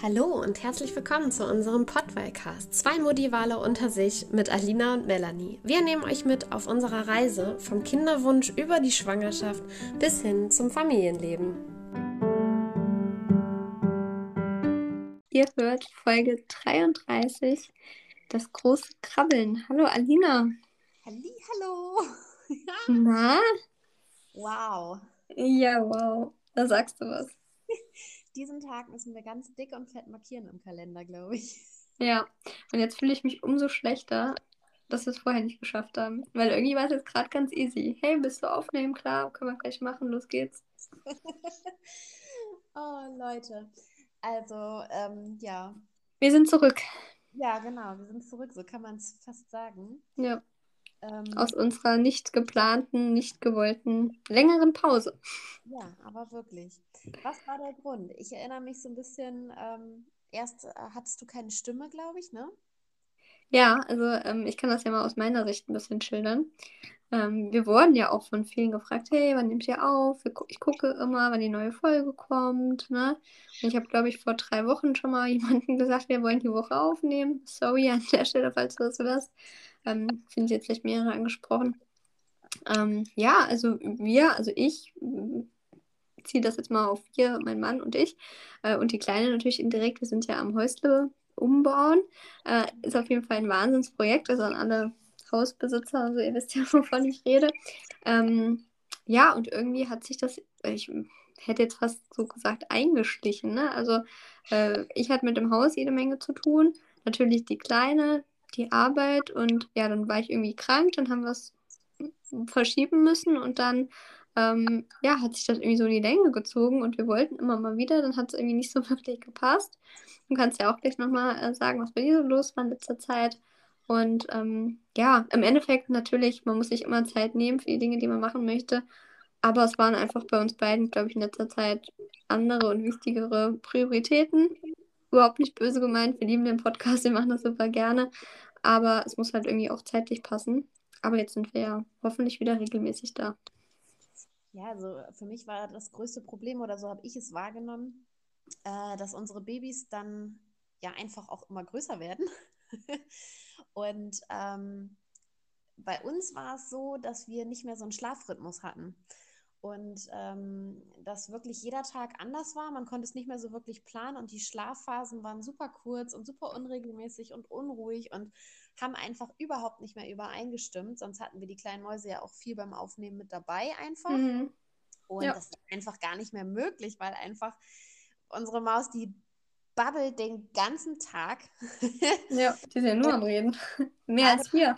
Hallo und herzlich willkommen zu unserem Podwellcast. Zwei Modivale unter sich mit Alina und Melanie. Wir nehmen euch mit auf unserer Reise vom Kinderwunsch über die Schwangerschaft bis hin zum Familienleben. Ihr hört Folge 33, das große Krabbeln. Hallo Alina. Halli, hallo. Na? Wow. Ja, wow. Da sagst du was diesen Tag müssen wir ganz dick und fett markieren im Kalender, glaube ich. Ja, und jetzt fühle ich mich umso schlechter, dass wir es vorher nicht geschafft haben. Weil irgendwie war es jetzt gerade ganz easy. Hey, bist du aufnehmen? Klar, können wir gleich machen, los geht's. oh, Leute. Also, ähm, ja. Wir sind zurück. Ja, genau, wir sind zurück, so kann man es fast sagen. Ja. Ähm, Aus unserer nicht geplanten, nicht gewollten, längeren Pause. Ja, aber wirklich. Was war der Grund? Ich erinnere mich so ein bisschen, ähm, erst äh, hattest du keine Stimme, glaube ich, ne? Ja, also ähm, ich kann das ja mal aus meiner Sicht ein bisschen schildern. Ähm, wir wurden ja auch von vielen gefragt, hey, wann nehmt ihr auf? Ich gucke immer, wann die neue Folge kommt. Ne? Und ich habe, glaube ich, vor drei Wochen schon mal jemandem gesagt, wir wollen die Woche aufnehmen. Sorry an der Stelle, falls du das hörst. Ähm, sind jetzt vielleicht mehrere angesprochen. Ähm, ja, also wir, also ich ziehe das jetzt mal auf wir, mein Mann und ich. Äh, und die Kleine natürlich indirekt. Wir sind ja am Häusle umbauen. Äh, ist auf jeden Fall ein Wahnsinnsprojekt. Also an alle Hausbesitzer, also ihr wisst ja, wovon ich rede. Ähm, ja, und irgendwie hat sich das, ich hätte jetzt fast so gesagt, eingeschlichen. Ne? Also äh, ich hatte mit dem Haus jede Menge zu tun. Natürlich die Kleine, die Arbeit und ja, dann war ich irgendwie krank, dann haben wir es verschieben müssen und dann ähm, ja, hat sich das irgendwie so in die Länge gezogen und wir wollten immer mal wieder, dann hat es irgendwie nicht so wirklich gepasst. Du kannst ja auch gleich nochmal äh, sagen, was bei dir so los war in letzter Zeit. Und ähm, ja, im Endeffekt natürlich, man muss sich immer Zeit nehmen für die Dinge, die man machen möchte. Aber es waren einfach bei uns beiden, glaube ich, in letzter Zeit andere und wichtigere Prioritäten. Überhaupt nicht böse gemeint, wir lieben den Podcast, wir machen das super gerne. Aber es muss halt irgendwie auch zeitlich passen. Aber jetzt sind wir ja hoffentlich wieder regelmäßig da. Ja, also für mich war das größte Problem oder so habe ich es wahrgenommen, äh, dass unsere Babys dann ja einfach auch immer größer werden. und ähm, bei uns war es so, dass wir nicht mehr so einen Schlafrhythmus hatten. Und ähm, dass wirklich jeder Tag anders war. Man konnte es nicht mehr so wirklich planen und die Schlafphasen waren super kurz und super unregelmäßig und unruhig und haben einfach überhaupt nicht mehr übereingestimmt. Sonst hatten wir die kleinen Mäuse ja auch viel beim Aufnehmen mit dabei einfach. Mhm. Und ja. das ist einfach gar nicht mehr möglich, weil einfach unsere Maus, die babbelt den ganzen Tag. ja, die sind ja nur am Reden. Mehr als wir.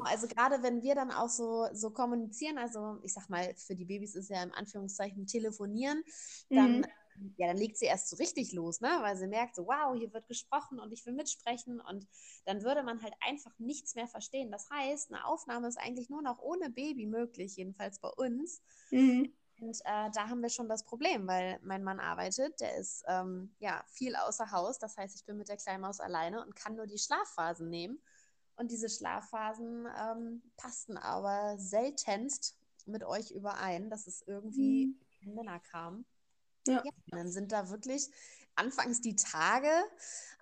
also gerade wenn wir dann auch so, so kommunizieren, also ich sag mal, für die Babys ist ja im Anführungszeichen telefonieren, dann, mhm. ja, dann legt sie erst so richtig los, ne? Weil sie merkt so, wow, hier wird gesprochen und ich will mitsprechen und dann würde man halt einfach nichts mehr verstehen. Das heißt, eine Aufnahme ist eigentlich nur noch ohne Baby möglich, jedenfalls bei uns. Mhm. Und äh, da haben wir schon das Problem, weil mein Mann arbeitet, der ist ähm, ja viel außer Haus. Das heißt, ich bin mit der Kleinmaus alleine und kann nur die Schlafphasen nehmen. Und diese Schlafphasen ähm, passten aber seltenst mit euch überein, dass es irgendwie mhm. Männer kam. Ja. ja. dann sind da wirklich anfangs die Tage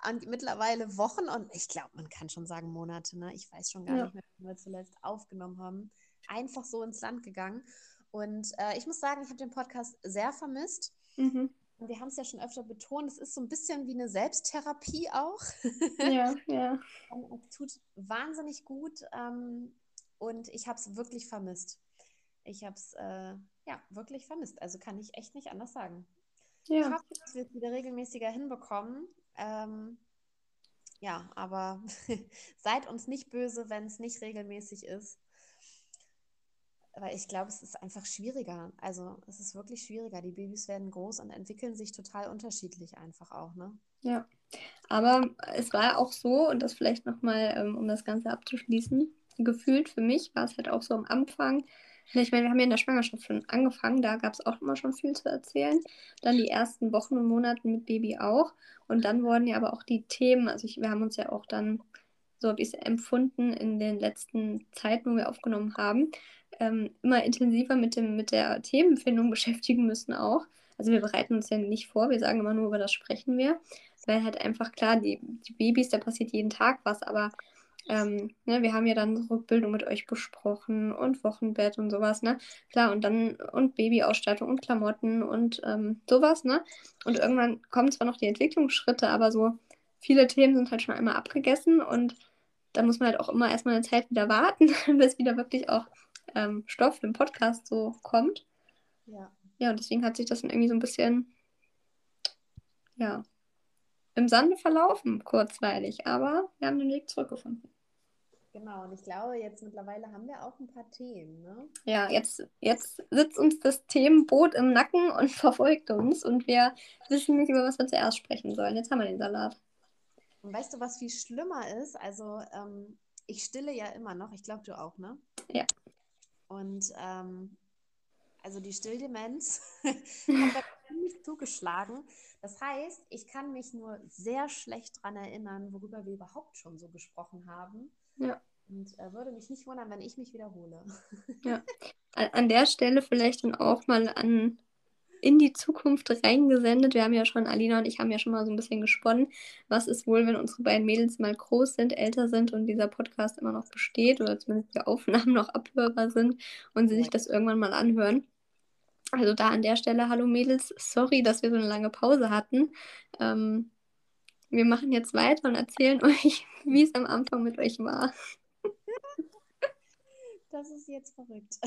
und mittlerweile Wochen und ich glaube, man kann schon sagen Monate. Ne? Ich weiß schon gar ja. nicht mehr, wann wir zuletzt aufgenommen haben. Einfach so ins Land gegangen. Und äh, ich muss sagen, ich habe den Podcast sehr vermisst. Mhm. Wir haben es ja schon öfter betont, es ist so ein bisschen wie eine Selbsttherapie auch. Ja, ja. es tut wahnsinnig gut ähm, und ich habe es wirklich vermisst. Ich habe es äh, ja wirklich vermisst. Also kann ich echt nicht anders sagen. Ja. Ich hoffe, dass wir es wieder regelmäßiger hinbekommen. Ähm, ja, aber seid uns nicht böse, wenn es nicht regelmäßig ist weil ich glaube, es ist einfach schwieriger. Also es ist wirklich schwieriger. Die Babys werden groß und entwickeln sich total unterschiedlich einfach auch, ne? Ja. Aber es war auch so, und das vielleicht nochmal, ähm, um das Ganze abzuschließen, gefühlt für mich war es halt auch so am Anfang. Ich meine, wir haben ja in der Schwangerschaft schon angefangen, da gab es auch immer schon viel zu erzählen. Dann die ersten Wochen und Monate mit Baby auch. Und dann wurden ja aber auch die Themen, also ich, wir haben uns ja auch dann, so habe ich es empfunden, in den letzten Zeiten, wo wir aufgenommen haben, ähm, immer intensiver mit, dem, mit der Themenfindung beschäftigen müssen auch. also wir bereiten uns ja nicht vor, wir sagen immer nur, über das sprechen wir. Weil halt einfach klar, die, die Babys, da passiert jeden Tag was, aber ähm, ne, wir haben ja dann Rückbildung mit euch besprochen und Wochenbett und sowas, ne? Klar, und dann und Babyausstattung und Klamotten und ähm, sowas, ne? Und irgendwann kommen zwar noch die Entwicklungsschritte, aber so viele Themen sind halt schon einmal abgegessen und da muss man halt auch immer erstmal eine Zeit wieder warten, bis wieder wirklich auch ähm, Stoff im Podcast so kommt. Ja. Ja, und deswegen hat sich das dann irgendwie so ein bisschen, ja, im Sande verlaufen, kurzweilig, aber wir haben den Weg zurückgefunden. Genau, und ich glaube, jetzt mittlerweile haben wir auch ein paar Themen, ne? Ja, jetzt, jetzt sitzt uns das Themenboot im Nacken und verfolgt uns und wir wissen nicht, über was wir zuerst sprechen sollen. Jetzt haben wir den Salat. Und weißt du, was viel schlimmer ist? Also, ähm, ich stille ja immer noch, ich glaube, du auch, ne? Ja. Und ähm, also die Stilldemenz hat da ziemlich zugeschlagen. Das heißt, ich kann mich nur sehr schlecht daran erinnern, worüber wir überhaupt schon so gesprochen haben. Ja. Und äh, würde mich nicht wundern, wenn ich mich wiederhole. Ja. An der Stelle vielleicht dann auch mal an in die Zukunft reingesendet. Wir haben ja schon, Alina und ich haben ja schon mal so ein bisschen gesponnen, was ist wohl, wenn unsere beiden Mädels mal groß sind, älter sind und dieser Podcast immer noch besteht oder zumindest die Aufnahmen noch abhörbar sind und sie sich das irgendwann mal anhören. Also da an der Stelle, hallo Mädels, sorry, dass wir so eine lange Pause hatten. Ähm, wir machen jetzt weiter und erzählen euch, wie es am Anfang mit euch war. Das ist jetzt verrückt.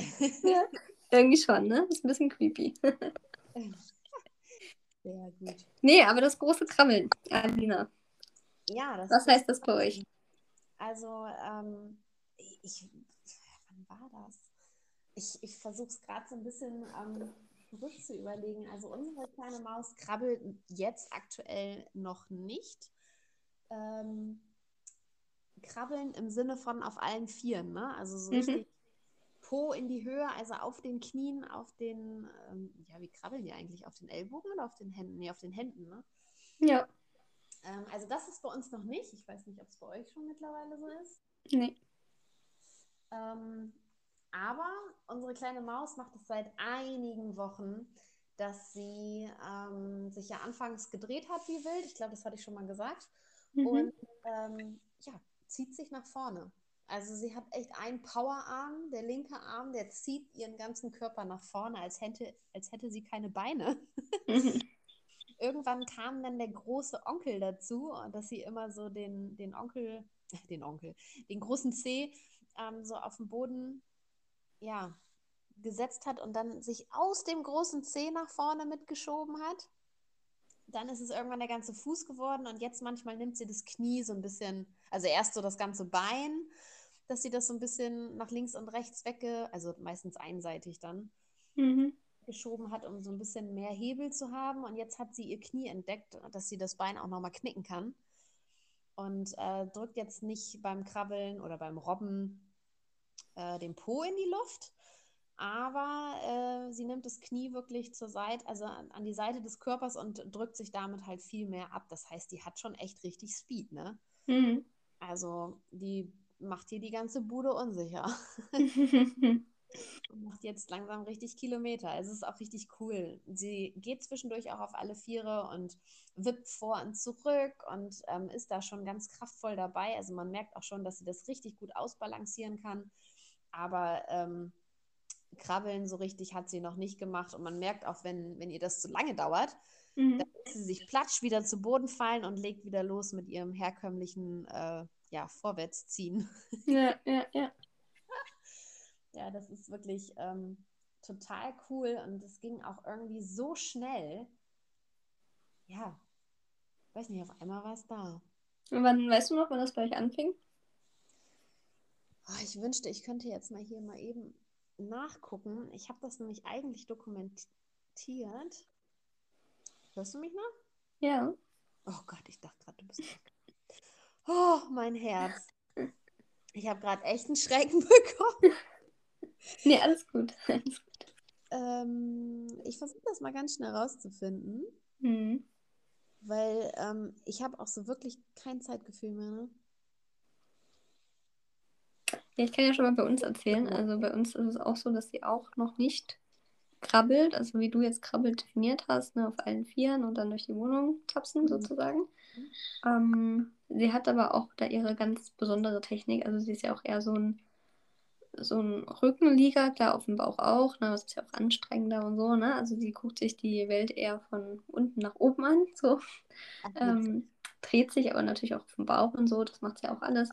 Ja, irgendwie schon, ne? Ist ein bisschen creepy. Sehr gut. Nee, aber das große Krabbeln, Alina. Ja, das Was heißt das bei euch? Also, ähm, ich, wann war das? Ich, ich versuche es gerade so ein bisschen ähm, zurück zu überlegen. Also, unsere kleine Maus krabbelt jetzt aktuell noch nicht. Ähm, krabbeln im Sinne von auf allen Vieren, ne? Also so Mhm. richtig Po in die Höhe, also auf den Knien, auf den, ähm, ja, wie krabbeln die eigentlich? Auf den Ellbogen oder auf den Händen? Nee, auf den Händen, ne? Ja. Ähm, also das ist bei uns noch nicht. Ich weiß nicht, ob es bei euch schon mittlerweile so ist. Nee. Ähm, aber unsere kleine Maus macht es seit einigen Wochen, dass sie ähm, sich ja anfangs gedreht hat wie wild. Ich glaube, das hatte ich schon mal gesagt. Mhm. Und ähm, ja, zieht sich nach vorne. Also sie hat echt einen Powerarm, der linke Arm, der zieht ihren ganzen Körper nach vorne, als hätte, als hätte sie keine Beine. Mhm. Irgendwann kam dann der große Onkel dazu, dass sie immer so den, den Onkel, den Onkel, den großen C ähm, so auf den Boden, ja, gesetzt hat und dann sich aus dem großen C nach vorne mitgeschoben hat. Dann ist es irgendwann der ganze Fuß geworden und jetzt manchmal nimmt sie das Knie so ein bisschen, also erst so das ganze Bein, dass sie das so ein bisschen nach links und rechts wegge, also meistens einseitig dann, Mhm. geschoben hat, um so ein bisschen mehr Hebel zu haben. Und jetzt hat sie ihr Knie entdeckt, dass sie das Bein auch nochmal knicken kann. Und äh, drückt jetzt nicht beim Krabbeln oder beim Robben äh, den Po in die Luft, aber äh, sie nimmt das Knie wirklich zur Seite, also an, an die Seite des Körpers und drückt sich damit halt viel mehr ab. Das heißt, die hat schon echt richtig Speed, ne? Mhm. Also die macht hier die ganze Bude unsicher. Und macht jetzt langsam richtig Kilometer. Also es ist auch richtig cool. Sie geht zwischendurch auch auf alle Viere und wippt vor und zurück und ähm, ist da schon ganz kraftvoll dabei. Also man merkt auch schon, dass sie das richtig gut ausbalancieren kann. Aber ähm, Krabbeln so richtig hat sie noch nicht gemacht. Und man merkt auch, wenn, wenn ihr das zu lange dauert, Mhm. dann lässt sie sich platsch wieder zu Boden fallen und legt wieder los mit ihrem herkömmlichen äh, ja, Vorwärtsziehen. Ja, ja, ja. Ja, das ist wirklich ähm, total cool und es ging auch irgendwie so schnell. Ja, weiß nicht, auf einmal war es da. Und wann, weißt du noch, wann das bei euch anfing? Oh, ich wünschte, ich könnte jetzt mal hier mal eben nachgucken. Ich habe das nämlich eigentlich dokumentiert. Hörst du mich noch? Ja. Oh Gott, ich dachte gerade, du bist weg. Oh, mein Herz. Ich habe gerade echt einen Schrecken bekommen. Nee, alles gut. Alles gut. Ähm, ich versuche das mal ganz schnell rauszufinden, Mhm. weil ähm, ich habe auch so wirklich kein Zeitgefühl mehr. Ne? Ja, ich kann ja schon mal bei uns erzählen. Also bei uns ist es auch so, dass sie auch noch nicht krabbelt, also wie du jetzt krabbelt definiert hast, ne, auf allen Vieren und dann durch die Wohnung tapsen mhm. sozusagen. Ähm, sie hat aber auch da ihre ganz besondere Technik, also sie ist ja auch eher so ein so ein Rückenlieger, klar auf dem Bauch auch, ne, das ist ja auch anstrengender und so, ne? Also sie guckt sich die Welt eher von unten nach oben an, so. Ähm, dreht sich aber natürlich auch auf dem Bauch und so, das macht sie auch alles.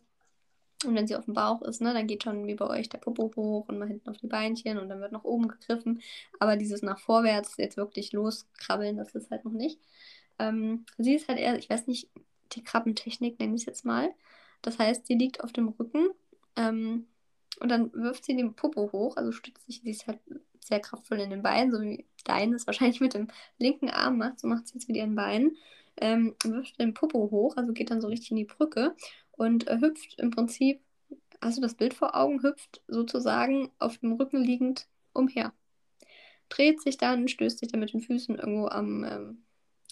Und wenn sie auf dem Bauch ist, ne, dann geht schon wie bei euch der Popo hoch und mal hinten auf die Beinchen und dann wird nach oben gegriffen. Aber dieses nach vorwärts jetzt wirklich loskrabbeln, das ist halt noch nicht. Ähm, sie ist halt eher, ich weiß nicht, die Krabbentechnik nenne ich es jetzt mal. Das heißt, sie liegt auf dem Rücken ähm, und dann wirft sie den Popo hoch, also stützt sich, sie ist halt sehr kraftvoll in den Beinen, so wie deine es wahrscheinlich mit dem linken Arm macht, so macht sie es mit ihren Beinen. Ähm, wirft den Popo hoch, also geht dann so richtig in die Brücke und äh, hüpft im Prinzip, hast du das Bild vor Augen, hüpft sozusagen auf dem Rücken liegend umher. Dreht sich dann, stößt sich dann mit den Füßen irgendwo am ähm,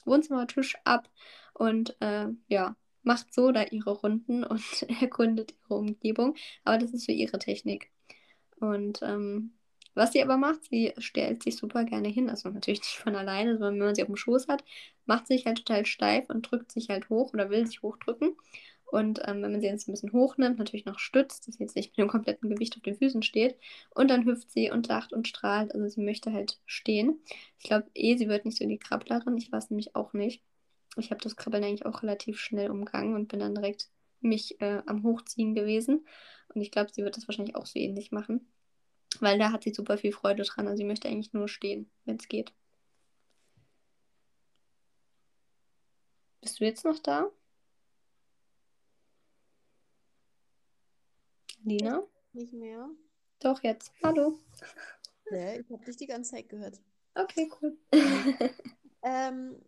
Wohnzimmertisch ab und äh, ja, macht so da ihre Runden und erkundet ihre Umgebung. Aber das ist so ihre Technik. Und ähm, was sie aber macht, sie stellt sich super gerne hin. Also natürlich nicht von alleine, sondern wenn man sie auf dem Schoß hat, macht sich halt total steif und drückt sich halt hoch oder will sich hochdrücken. Und ähm, wenn man sie jetzt ein bisschen hochnimmt, natürlich noch stützt, dass sie jetzt nicht mit dem kompletten Gewicht auf den Füßen steht. Und dann hüpft sie und lacht und strahlt. Also sie möchte halt stehen. Ich glaube eh, sie wird nicht so die Krabblerin. Ich weiß nämlich auch nicht. Ich habe das Krabbeln eigentlich auch relativ schnell umgangen und bin dann direkt mich äh, am Hochziehen gewesen. Und ich glaube, sie wird das wahrscheinlich auch so ähnlich machen. Weil da hat sie super viel Freude dran. Also sie möchte eigentlich nur stehen, wenn es geht. Bist du jetzt noch da? Lina? Nicht mehr. Doch, jetzt. Hallo. Ja, ich habe dich die ganze Zeit gehört. Okay, cool. ähm,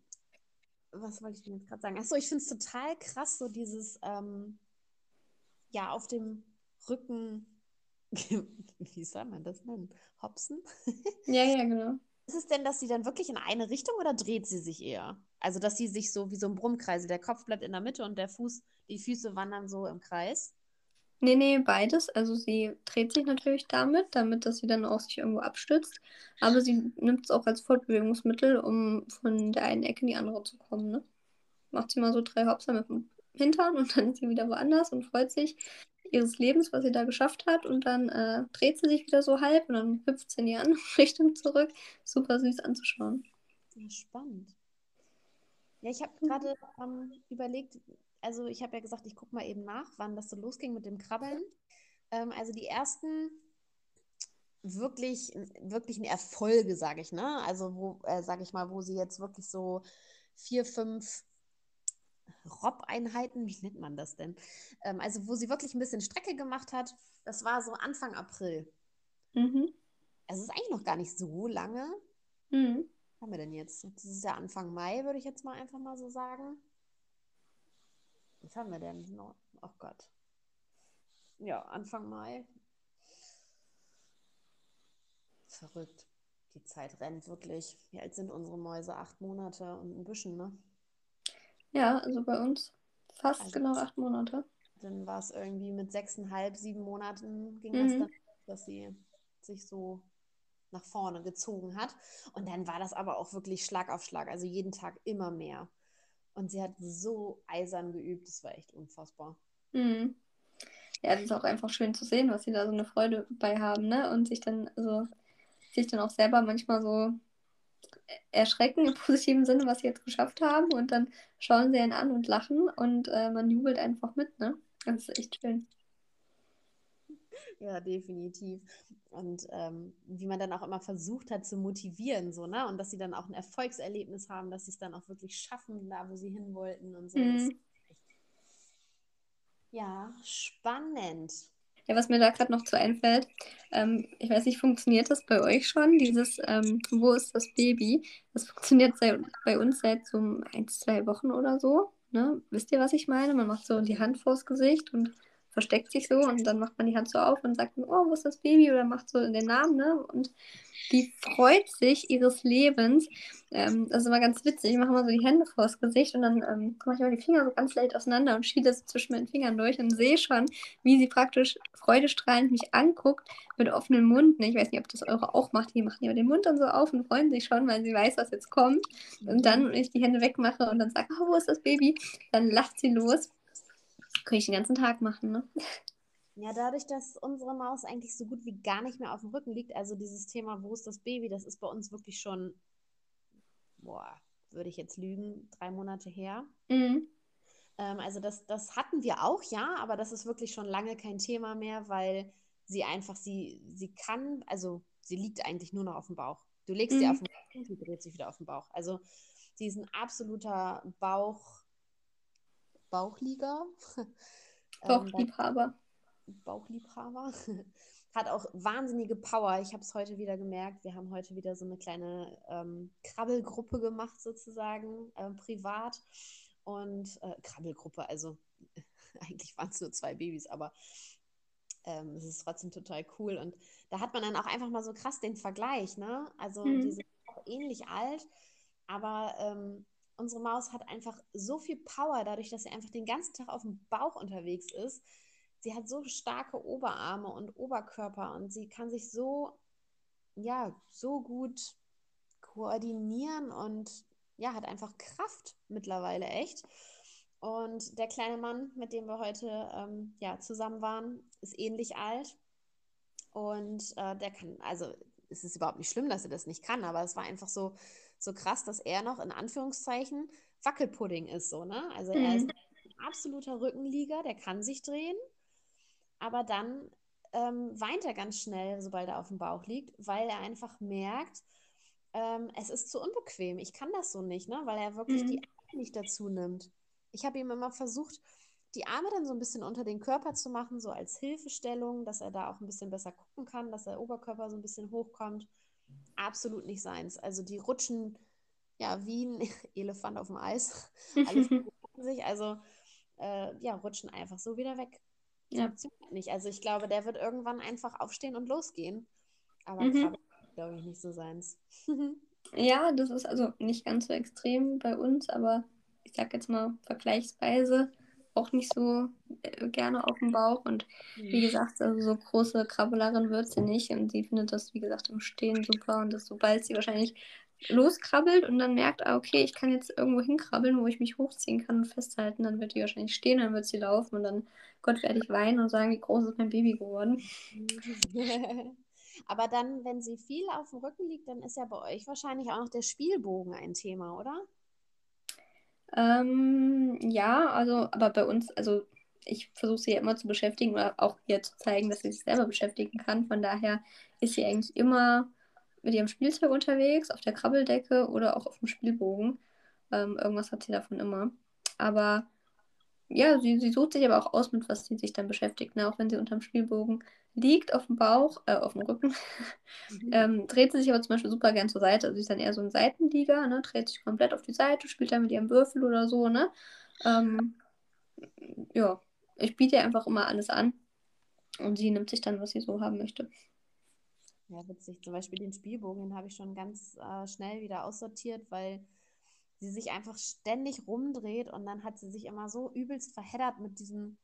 was wollte ich denn jetzt gerade sagen? Achso, ich finde es total krass, so dieses, ähm, ja, auf dem Rücken, wie soll man das nennen? Hopsen? ja, ja, genau. Ist es denn, dass sie dann wirklich in eine Richtung oder dreht sie sich eher? Also, dass sie sich so wie so ein Brummkreis, der Kopf bleibt in der Mitte und der Fuß, die Füße wandern so im Kreis? Nee, nee, beides. Also sie dreht sich natürlich damit, damit dass sie dann auch sich irgendwo abstützt. Aber sie nimmt es auch als Fortbewegungsmittel, um von der einen Ecke in die andere zu kommen. Ne? Macht sie mal so drei Hopser mit dem Hintern und dann ist sie wieder woanders und freut sich ihres Lebens, was sie da geschafft hat. Und dann äh, dreht sie sich wieder so halb und dann hüpft sie in die andere Richtung zurück. Super süß anzuschauen. Ja, spannend. Ja, ich habe gerade ähm, überlegt, also ich habe ja gesagt, ich gucke mal eben nach, wann das so losging mit dem Krabbeln. Ähm, also die ersten wirklich, wirklichen Erfolge, sage ich, ne? Also wo, äh, sage ich mal, wo sie jetzt wirklich so vier, fünf Rob-Einheiten, wie nennt man das denn? Ähm, also wo sie wirklich ein bisschen Strecke gemacht hat, das war so Anfang April. Mhm. Also es ist eigentlich noch gar nicht so lange. Mhm. Was haben wir denn jetzt? Das ist ja Anfang Mai, würde ich jetzt mal einfach mal so sagen. Was haben wir denn? noch? Oh Gott. Ja, Anfang Mai. Verrückt. Die Zeit rennt wirklich. Wie alt sind unsere Mäuse? Acht Monate und ein bisschen, ne? Ja, also bei uns fast also genau acht Monate. Dann war es irgendwie mit sechseinhalb, sieben Monaten ging mhm. das dann, dass sie sich so nach vorne gezogen hat. Und dann war das aber auch wirklich Schlag auf Schlag. Also jeden Tag immer mehr. Und sie hat so eisern geübt, das war echt unfassbar. Mhm. Ja, das ist auch einfach schön zu sehen, was sie da so eine Freude bei haben, ne? Und sich dann, also, sich dann auch selber manchmal so erschrecken im positiven Sinne, was sie jetzt geschafft haben. Und dann schauen sie einen an und lachen und äh, man jubelt einfach mit, ne? Das ist echt schön. Ja, definitiv. Und ähm, wie man dann auch immer versucht hat zu motivieren, so, ne? Und dass sie dann auch ein Erfolgserlebnis haben, dass sie es dann auch wirklich schaffen, da wo sie hin wollten und so. Mhm. Ja, spannend. Ja, was mir da gerade noch zu einfällt, ähm, ich weiß nicht, funktioniert das bei euch schon? Dieses, ähm, wo ist das Baby? Das funktioniert seit, bei uns seit so ein, zwei Wochen oder so. Ne? Wisst ihr, was ich meine? Man macht so die Hand vors Gesicht und versteckt sich so und dann macht man die Hand so auf und sagt, oh, wo ist das Baby? Oder macht so den Namen, ne? Und die freut sich ihres Lebens. Ähm, das ist immer ganz witzig. Ich mache immer so die Hände vors Gesicht und dann ähm, mache ich immer die Finger so ganz leicht auseinander und schiebe das zwischen meinen Fingern durch und sehe schon, wie sie praktisch freudestrahlend mich anguckt mit offenem Mund. Ich weiß nicht, ob das eure auch macht. Die machen ja den Mund dann so auf und freuen sich schon, weil sie weiß, was jetzt kommt. Und dann, wenn ich die Hände wegmache und dann sage, oh, wo ist das Baby? Dann lacht sie los. Kann ich den ganzen Tag machen, ne? Ja, dadurch, dass unsere Maus eigentlich so gut wie gar nicht mehr auf dem Rücken liegt, also dieses Thema, wo ist das Baby, das ist bei uns wirklich schon, boah, würde ich jetzt lügen, drei Monate her. Mhm. Ähm, also das, das hatten wir auch, ja, aber das ist wirklich schon lange kein Thema mehr, weil sie einfach, sie, sie kann, also sie liegt eigentlich nur noch auf dem Bauch. Du legst mhm. sie auf den Rücken, sie dreht sich wieder auf den Bauch. Also sie ist ein absoluter Bauch, Bauchlieger. Bauchliebhaber. Bauchliebhaber. Hat auch wahnsinnige Power. Ich habe es heute wieder gemerkt. Wir haben heute wieder so eine kleine ähm, Krabbelgruppe gemacht, sozusagen, äh, privat. Und äh, Krabbelgruppe, also eigentlich waren es nur zwei Babys, aber ähm, es ist trotzdem total cool. Und da hat man dann auch einfach mal so krass den Vergleich, ne? Also mhm. die sind auch ähnlich alt, aber ähm, unsere Maus hat einfach so viel Power, dadurch, dass sie einfach den ganzen Tag auf dem Bauch unterwegs ist sie hat so starke Oberarme und Oberkörper und sie kann sich so, ja, so gut koordinieren und ja, hat einfach Kraft mittlerweile echt. Und der kleine Mann, mit dem wir heute ähm, ja, zusammen waren, ist ähnlich alt. Und äh, der kann, also es ist überhaupt nicht schlimm, dass er das nicht kann, aber es war einfach so, so krass, dass er noch in Anführungszeichen Wackelpudding ist, so, ne? Also mhm. er ist ein absoluter Rückenlieger, der kann sich drehen, aber dann ähm, weint er ganz schnell, sobald er auf dem Bauch liegt, weil er einfach merkt, ähm, es ist zu unbequem. Ich kann das so nicht, ne? weil er wirklich mhm. die Arme nicht dazu nimmt. Ich habe ihm immer versucht, die Arme dann so ein bisschen unter den Körper zu machen, so als Hilfestellung, dass er da auch ein bisschen besser gucken kann, dass der Oberkörper so ein bisschen hochkommt. Absolut nicht seins. Also die rutschen ja wie ein Elefant auf dem Eis. Alles sich, also äh, ja, rutschen einfach so wieder weg. Ja. Nicht. Also ich glaube, der wird irgendwann einfach aufstehen und losgehen. Aber mhm. Glaube ich nicht so seins. ja, das ist also nicht ganz so extrem bei uns, aber ich sag jetzt mal vergleichsweise auch nicht so äh, gerne auf dem Bauch. Und wie gesagt, also so große Krabbelerin wird sie nicht. Und sie findet das, wie gesagt, im Stehen super. Und das, sobald sie wahrscheinlich loskrabbelt und dann merkt, ah, okay, ich kann jetzt irgendwo hinkrabbeln, wo ich mich hochziehen kann und festhalten, dann wird die wahrscheinlich stehen, dann wird sie laufen und dann, Gott, werde ich weinen und sagen, wie groß ist mein Baby geworden. Aber dann, wenn sie viel auf dem Rücken liegt, dann ist ja bei euch wahrscheinlich auch noch der Spielbogen ein Thema, oder? Ähm, ja, also, aber bei uns, also ich versuche sie ja immer zu beschäftigen oder auch ihr zu zeigen, dass sie sich selber beschäftigen kann. Von daher ist sie eigentlich immer mit ihrem Spielzeug unterwegs, auf der Krabbeldecke oder auch auf dem Spielbogen. Ähm, irgendwas hat sie davon immer. Aber ja, sie, sie sucht sich aber auch aus, mit was sie sich dann beschäftigt. Ne? Auch wenn sie unterm Spielbogen liegt, auf dem Bauch, äh, auf dem Rücken, mhm. ähm, dreht sie sich aber zum Beispiel super gern zur Seite. Also sie ist dann eher so ein Seitenlieger, ne? dreht sich komplett auf die Seite, spielt dann mit ihrem Würfel oder so. Ne? Ähm, ja, ich biete ihr einfach immer alles an und sie nimmt sich dann, was sie so haben möchte. Ja, witzig. Zum Beispiel den Spielbogen, den habe ich schon ganz äh, schnell wieder aussortiert, weil sie sich einfach ständig rumdreht und dann hat sie sich immer so übelst verheddert mit diesen,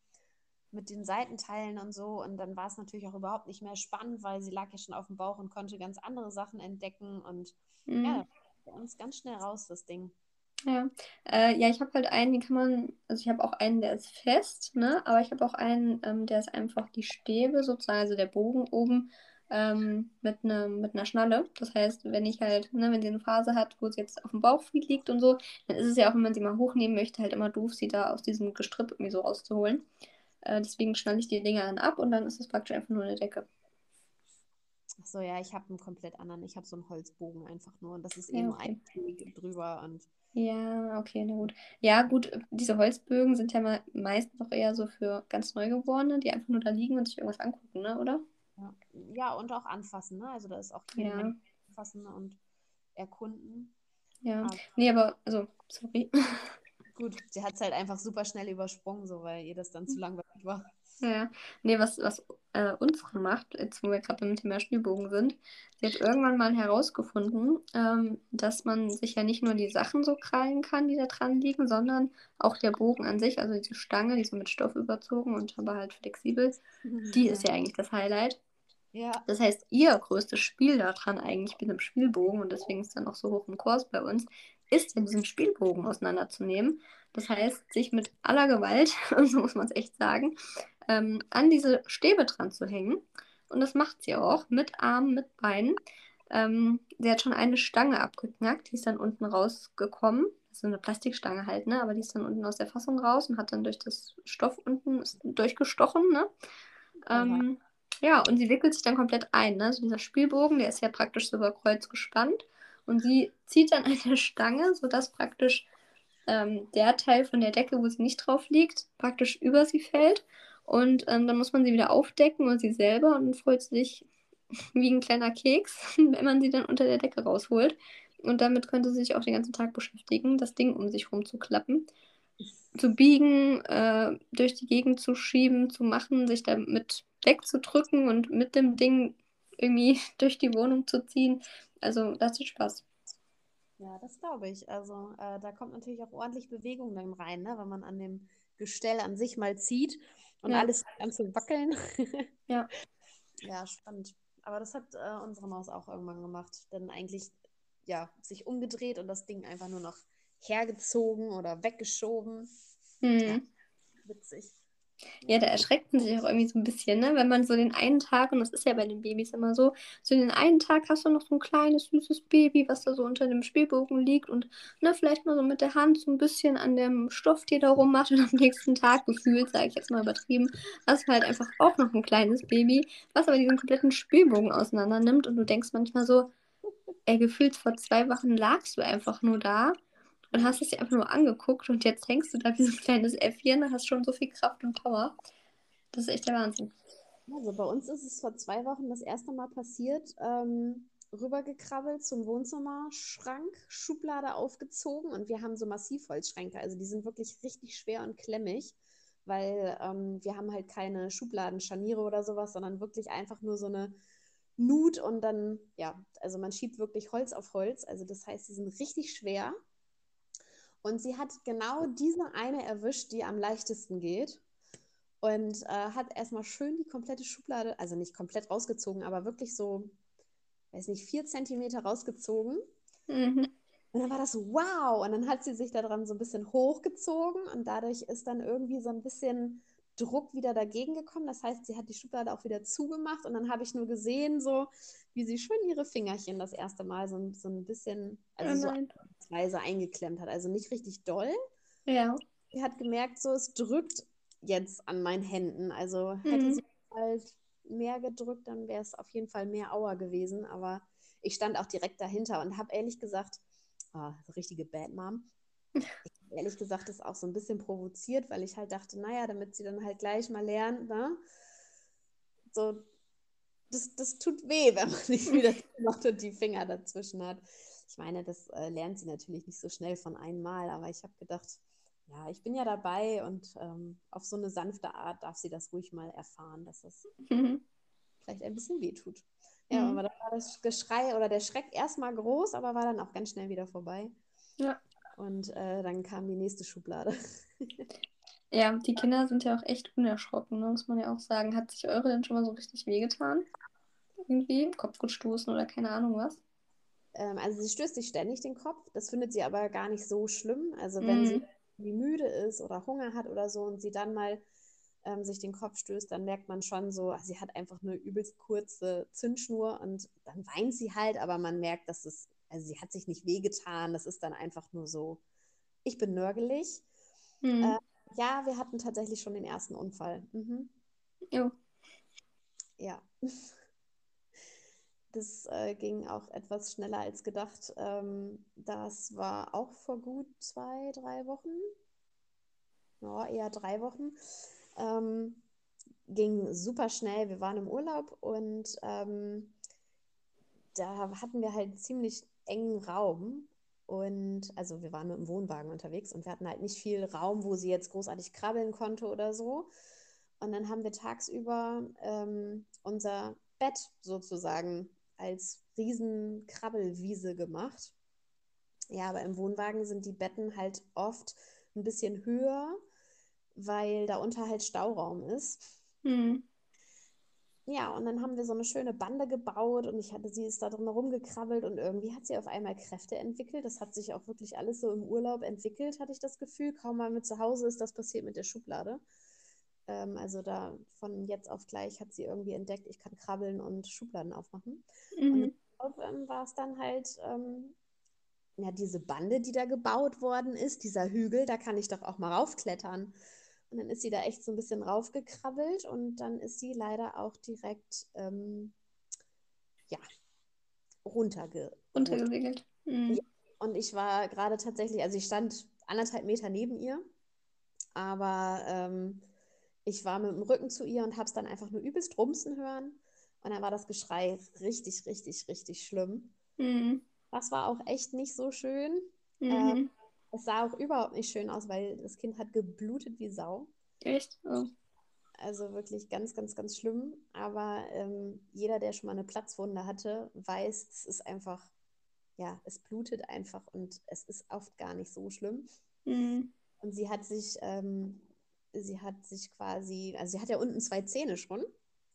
mit den Seitenteilen und so. Und dann war es natürlich auch überhaupt nicht mehr spannend, weil sie lag ja schon auf dem Bauch und konnte ganz andere Sachen entdecken. Und mhm. ja, bei uns ganz schnell raus, das Ding. Ja, äh, ja, ich habe halt einen, den kann man, also ich habe auch einen, der ist fest, ne? Aber ich habe auch einen, ähm, der ist einfach die Stäbe sozusagen, also der Bogen oben ähm, mit, ne, mit einer Schnalle. Das heißt, wenn ich halt, ne, wenn sie eine Phase hat, wo sie jetzt auf dem Bauch liegt und so, dann ist es ja auch, wenn man sie mal hochnehmen möchte, halt immer doof, sie da aus diesem Gestrüpp irgendwie so rauszuholen. Äh, deswegen schnalle ich die Dinger dann ab und dann ist es praktisch einfach nur eine Decke. Achso, ja, ich habe einen komplett anderen. Ich habe so einen Holzbogen einfach nur und das ist ja, eh okay. ein drüber und. Ja, okay, na gut. Ja, gut, diese Holzbögen sind ja meist noch eher so für ganz Neugeborene, die einfach nur da liegen und sich irgendwas angucken, ne, oder? Ja, ja und auch anfassen, ne? Also da ist auch jede ja. anfassen und erkunden. Ja, aber, nee, aber, also, sorry. Gut, sie hat es halt einfach super schnell übersprungen, so, weil ihr das dann zu langweilig war. Ja, nee, was, was äh, unsere macht, jetzt wo wir gerade beim Thema Spielbogen sind, sie hat irgendwann mal herausgefunden, ähm, dass man sich ja nicht nur die Sachen so krallen kann, die da dran liegen, sondern auch der Bogen an sich, also diese Stange, die so mit Stoff überzogen und aber halt flexibel, die Ja. ist ja eigentlich das Highlight. Ja. Das heißt, ihr größtes Spiel daran eigentlich mit dem Spielbogen, und deswegen ist es dann auch so hoch im Kurs bei uns, ist ja diesen Spielbogen auseinanderzunehmen. Das heißt, sich mit aller Gewalt, so muss man es echt sagen, ähm, an diese Stäbe dran zu hängen. Und das macht sie auch mit Armen, mit Beinen. Ähm, sie hat schon eine Stange abgeknackt, die ist dann unten rausgekommen. Das ist so eine Plastikstange halt, ne? Aber die ist dann unten aus der Fassung raus und hat dann durch das Stoff unten durchgestochen, ne? Ähm, ja, und sie wickelt sich dann komplett ein. Ne? Also dieser Spielbogen, der ist ja praktisch so über Kreuz gespannt. Und sie zieht dann eine Stange, sodass praktisch ähm, der Teil von der Decke, wo sie nicht drauf liegt, praktisch über sie fällt. Und ähm, dann muss man sie wieder aufdecken und sie selber und freut sich wie ein kleiner Keks, wenn man sie dann unter der Decke rausholt. Und damit könnte sie sich auch den ganzen Tag beschäftigen, das Ding um sich rumzuklappen, zu biegen, äh, durch die Gegend zu schieben, zu machen, sich damit wegzudrücken und mit dem Ding irgendwie durch die Wohnung zu ziehen. Also das hat Spaß. Ja, das glaube ich. Also äh, da kommt natürlich auch ordentlich Bewegung dann rein, ne? wenn man an dem Gestell an sich mal zieht und Ja. alles an zu wackeln. Ja. Ja, spannend. Aber das hat äh, unsere Maus auch irgendwann gemacht. Dann eigentlich ja, sich umgedreht und das Ding einfach nur noch hergezogen oder weggeschoben. Hm. Ja. Witzig. Ja, da erschreckt man sich auch irgendwie so ein bisschen, ne? Wenn man so den einen Tag, und das ist ja bei den Babys immer so, so den einen Tag hast du noch so ein kleines, süßes Baby, was da so unter dem Spielbogen liegt und ne, vielleicht mal so mit der Hand so ein bisschen an dem Stofftier da rummacht und am nächsten Tag gefühlt, sage ich jetzt mal übertrieben, hast du halt einfach auch noch ein kleines Baby, was aber diesen kompletten Spielbogen auseinander nimmt und du denkst manchmal so, ey, gefühlt vor zwei Wochen lagst du einfach nur da und hast es dir einfach nur angeguckt und jetzt hängst du da wie so ein kleines Äffchen und hast schon so viel Kraft und Power. Das ist echt der Wahnsinn. Also bei uns ist es vor zwei Wochen das erste Mal passiert. Ähm, rübergekrabbelt zum Wohnzimmerschrank, Schublade aufgezogen und wir haben so Massivholzschränke. Also die sind wirklich richtig schwer und klemmig, weil ähm, wir haben halt keine Schubladenscharniere oder sowas, sondern wirklich einfach nur so eine Nut und dann, ja, also man schiebt wirklich Holz auf Holz. Also das heißt, die sind richtig schwer. Und sie hat genau diese eine erwischt, die am leichtesten geht. Und äh, hat erstmal schön die komplette Schublade, also nicht komplett rausgezogen, aber wirklich so, weiß nicht, vier Zentimeter rausgezogen. Mhm. Und dann war das wow. Und dann hat sie sich daran so ein bisschen hochgezogen und dadurch ist dann irgendwie so ein bisschen Druck wieder dagegen gekommen. Das heißt, sie hat die Schublade auch wieder zugemacht und dann habe ich nur gesehen, so wie sie schön ihre Fingerchen das erste Mal so, ein- so ein bisschen, also Oh so nein. Weise eingeklemmt hat. Also nicht richtig doll. Ja. Sie hat gemerkt, so es drückt jetzt an meinen Händen. Also hätte Mhm. sie halt mehr gedrückt, dann wäre es auf jeden Fall mehr Aua gewesen. Aber ich stand auch direkt dahinter und habe ehrlich gesagt, so richtige Bad Mom. Ehrlich gesagt das auch so ein bisschen provoziert, weil ich halt dachte, naja, damit sie dann halt gleich mal lernt, ne? So, das, das tut weh, wenn man nicht wieder macht und die Finger dazwischen hat. Ich meine, das äh, lernt sie natürlich nicht so schnell von einmal, aber ich habe gedacht, ja, ich bin ja dabei und ähm, auf so eine sanfte Art darf sie das ruhig mal erfahren, dass das Mhm. vielleicht ein bisschen weh tut. Ja, Mhm. aber da war das Geschrei oder der Schreck erstmal groß, aber war dann auch ganz schnell wieder vorbei. Ja. Und äh, dann kam die nächste Schublade. Ja, die Kinder sind ja auch echt unerschrocken, ne, muss man ja auch sagen. Hat sich eure denn schon mal so richtig wehgetan? Irgendwie? Kopf gestoßen oder keine Ahnung was? Ähm, also sie stößt sich ständig den Kopf. Das findet sie aber gar nicht so schlimm. Also wenn sie Mhm. irgendwie müde ist oder Hunger hat oder so und sie dann mal ähm, sich den Kopf stößt, dann merkt man schon so, sie hat einfach eine übelst kurze Zündschnur und dann weint sie halt, aber man merkt, dass es, also sie hat sich nicht wehgetan. Das ist dann einfach nur so, ich bin nörgelig. Mhm. Äh, ja, wir hatten tatsächlich schon den ersten Unfall. Mhm. Jo. Ja. Das äh, ging auch etwas schneller als gedacht. Ähm, das war auch vor gut zwei, drei Wochen. Ja, eher drei Wochen. Ähm, ging super schnell. Wir waren im Urlaub und ähm, da hatten wir halt ziemlich engen Raum. Und also wir waren mit dem Wohnwagen unterwegs und wir hatten halt nicht viel Raum, wo sie jetzt großartig krabbeln konnte oder so. Und dann haben wir tagsüber ähm, unser Bett sozusagen als Riesenkrabbelwiese gemacht. Ja, aber im Wohnwagen sind die Betten halt oft ein bisschen höher, weil da unter halt Stauraum ist. Mhm. Ja, und dann haben wir so eine schöne Bande gebaut und ich hatte sie ist da drin rumgekrabbelt und irgendwie hat sie auf einmal Kräfte entwickelt. Das hat sich auch wirklich alles so im Urlaub entwickelt, hatte ich das Gefühl. Kaum mal mit zu Hause ist das passiert mit der Schublade. Ähm, also da von jetzt auf gleich hat sie irgendwie entdeckt, ich kann krabbeln und Schubladen aufmachen. Mhm. Und ähm, war es dann halt ähm, ja, diese Bande, die da gebaut worden ist, dieser Hügel, da kann ich doch auch mal raufklettern. Und dann ist sie da echt so ein bisschen raufgekrabbelt und dann ist sie leider auch direkt, ähm, ja, runterge Runtergesegelt. Mhm. Ja. Und ich war gerade tatsächlich, also ich stand anderthalb Meter neben ihr, aber ähm, ich war mit dem Rücken zu ihr und habe es dann einfach nur übelst rumsen hören. Und dann war das Geschrei richtig, richtig, richtig schlimm. Mhm. Das war auch echt nicht so schön. Mhm. Ähm, es sah auch überhaupt nicht schön aus, weil das Kind hat geblutet wie Sau. Echt? Oh. Also wirklich ganz, ganz, ganz schlimm. Aber ähm, jeder, der schon mal eine Platzwunde hatte, weiß, es ist einfach, ja, es blutet einfach und es ist oft gar nicht so schlimm. Mhm. Und sie hat sich, ähm, sie hat sich quasi, also sie hat ja unten zwei Zähne schon.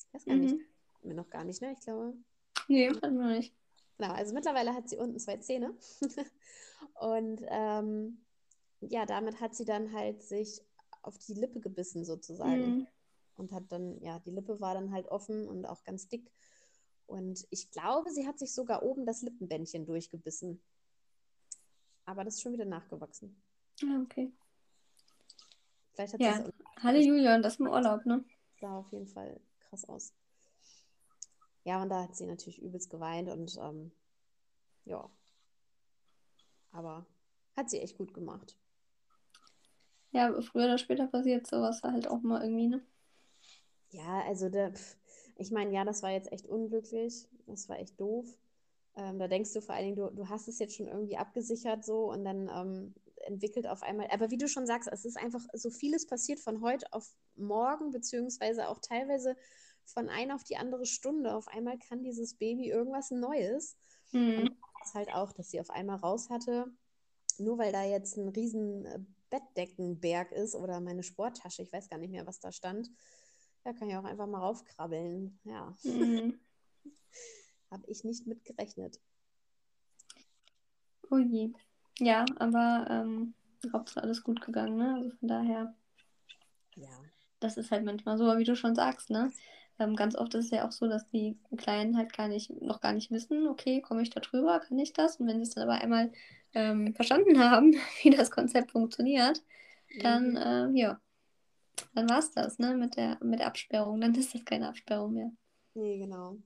Ich weiß gar nicht, Mhm. mir noch gar nicht, ne? Ich glaube, Nee, hatten wir nicht. Genau, also mittlerweile hat sie unten zwei Zähne. Und ähm, ja, damit hat sie dann halt sich auf die Lippe gebissen sozusagen. Mhm. Und hat dann, ja, die Lippe war dann halt offen und auch ganz dick. Und ich glaube, sie hat sich sogar oben das Lippenbändchen durchgebissen. Aber das ist schon wieder nachgewachsen. Ah, okay. Vielleicht hat Ja. Hallo Julian, das im Urlaub, ne? sah auf jeden Fall krass aus. Ja, und da hat sie natürlich übelst geweint und ähm, ja. Aber hat sie echt gut gemacht. Ja, früher oder später passiert sowas halt auch mal irgendwie, ne? Ja, also der, pf, ich meine, ja, das war jetzt echt unglücklich. Das war echt doof. Ähm, da denkst du vor allen Dingen, du, du hast es jetzt schon irgendwie abgesichert so und dann ähm, entwickelt auf einmal. Aber wie du schon sagst, es ist einfach so vieles passiert von heute auf morgen, beziehungsweise auch teilweise von einer auf die andere Stunde. Auf einmal kann dieses Baby irgendwas Neues. Mhm. Das halt auch, dass sie auf einmal raus hatte, nur weil da jetzt ein riesen äh, Bettdeckenberg ist oder meine Sporttasche, ich weiß gar nicht mehr, was da stand. Da kann ich auch einfach mal raufkrabbeln. Ja, Mhm. habe ich nicht mit gerechnet. Oh je. Ja, aber ähm, Hauptsache alles gut gegangen, ne? Also von daher, Ja. das ist halt manchmal so, wie du schon sagst, ne? Ähm, ganz oft ist es ja auch so, dass die Kleinen halt gar nicht, noch gar nicht wissen, okay, komme ich da drüber, kann ich das? Und wenn sie es dann aber einmal ähm, verstanden haben, wie das Konzept funktioniert, dann, Mhm. ähm, ja, dann war es das, ne? Mit der, mit der Absperrung. Dann ist das keine Absperrung mehr. Nee, genau.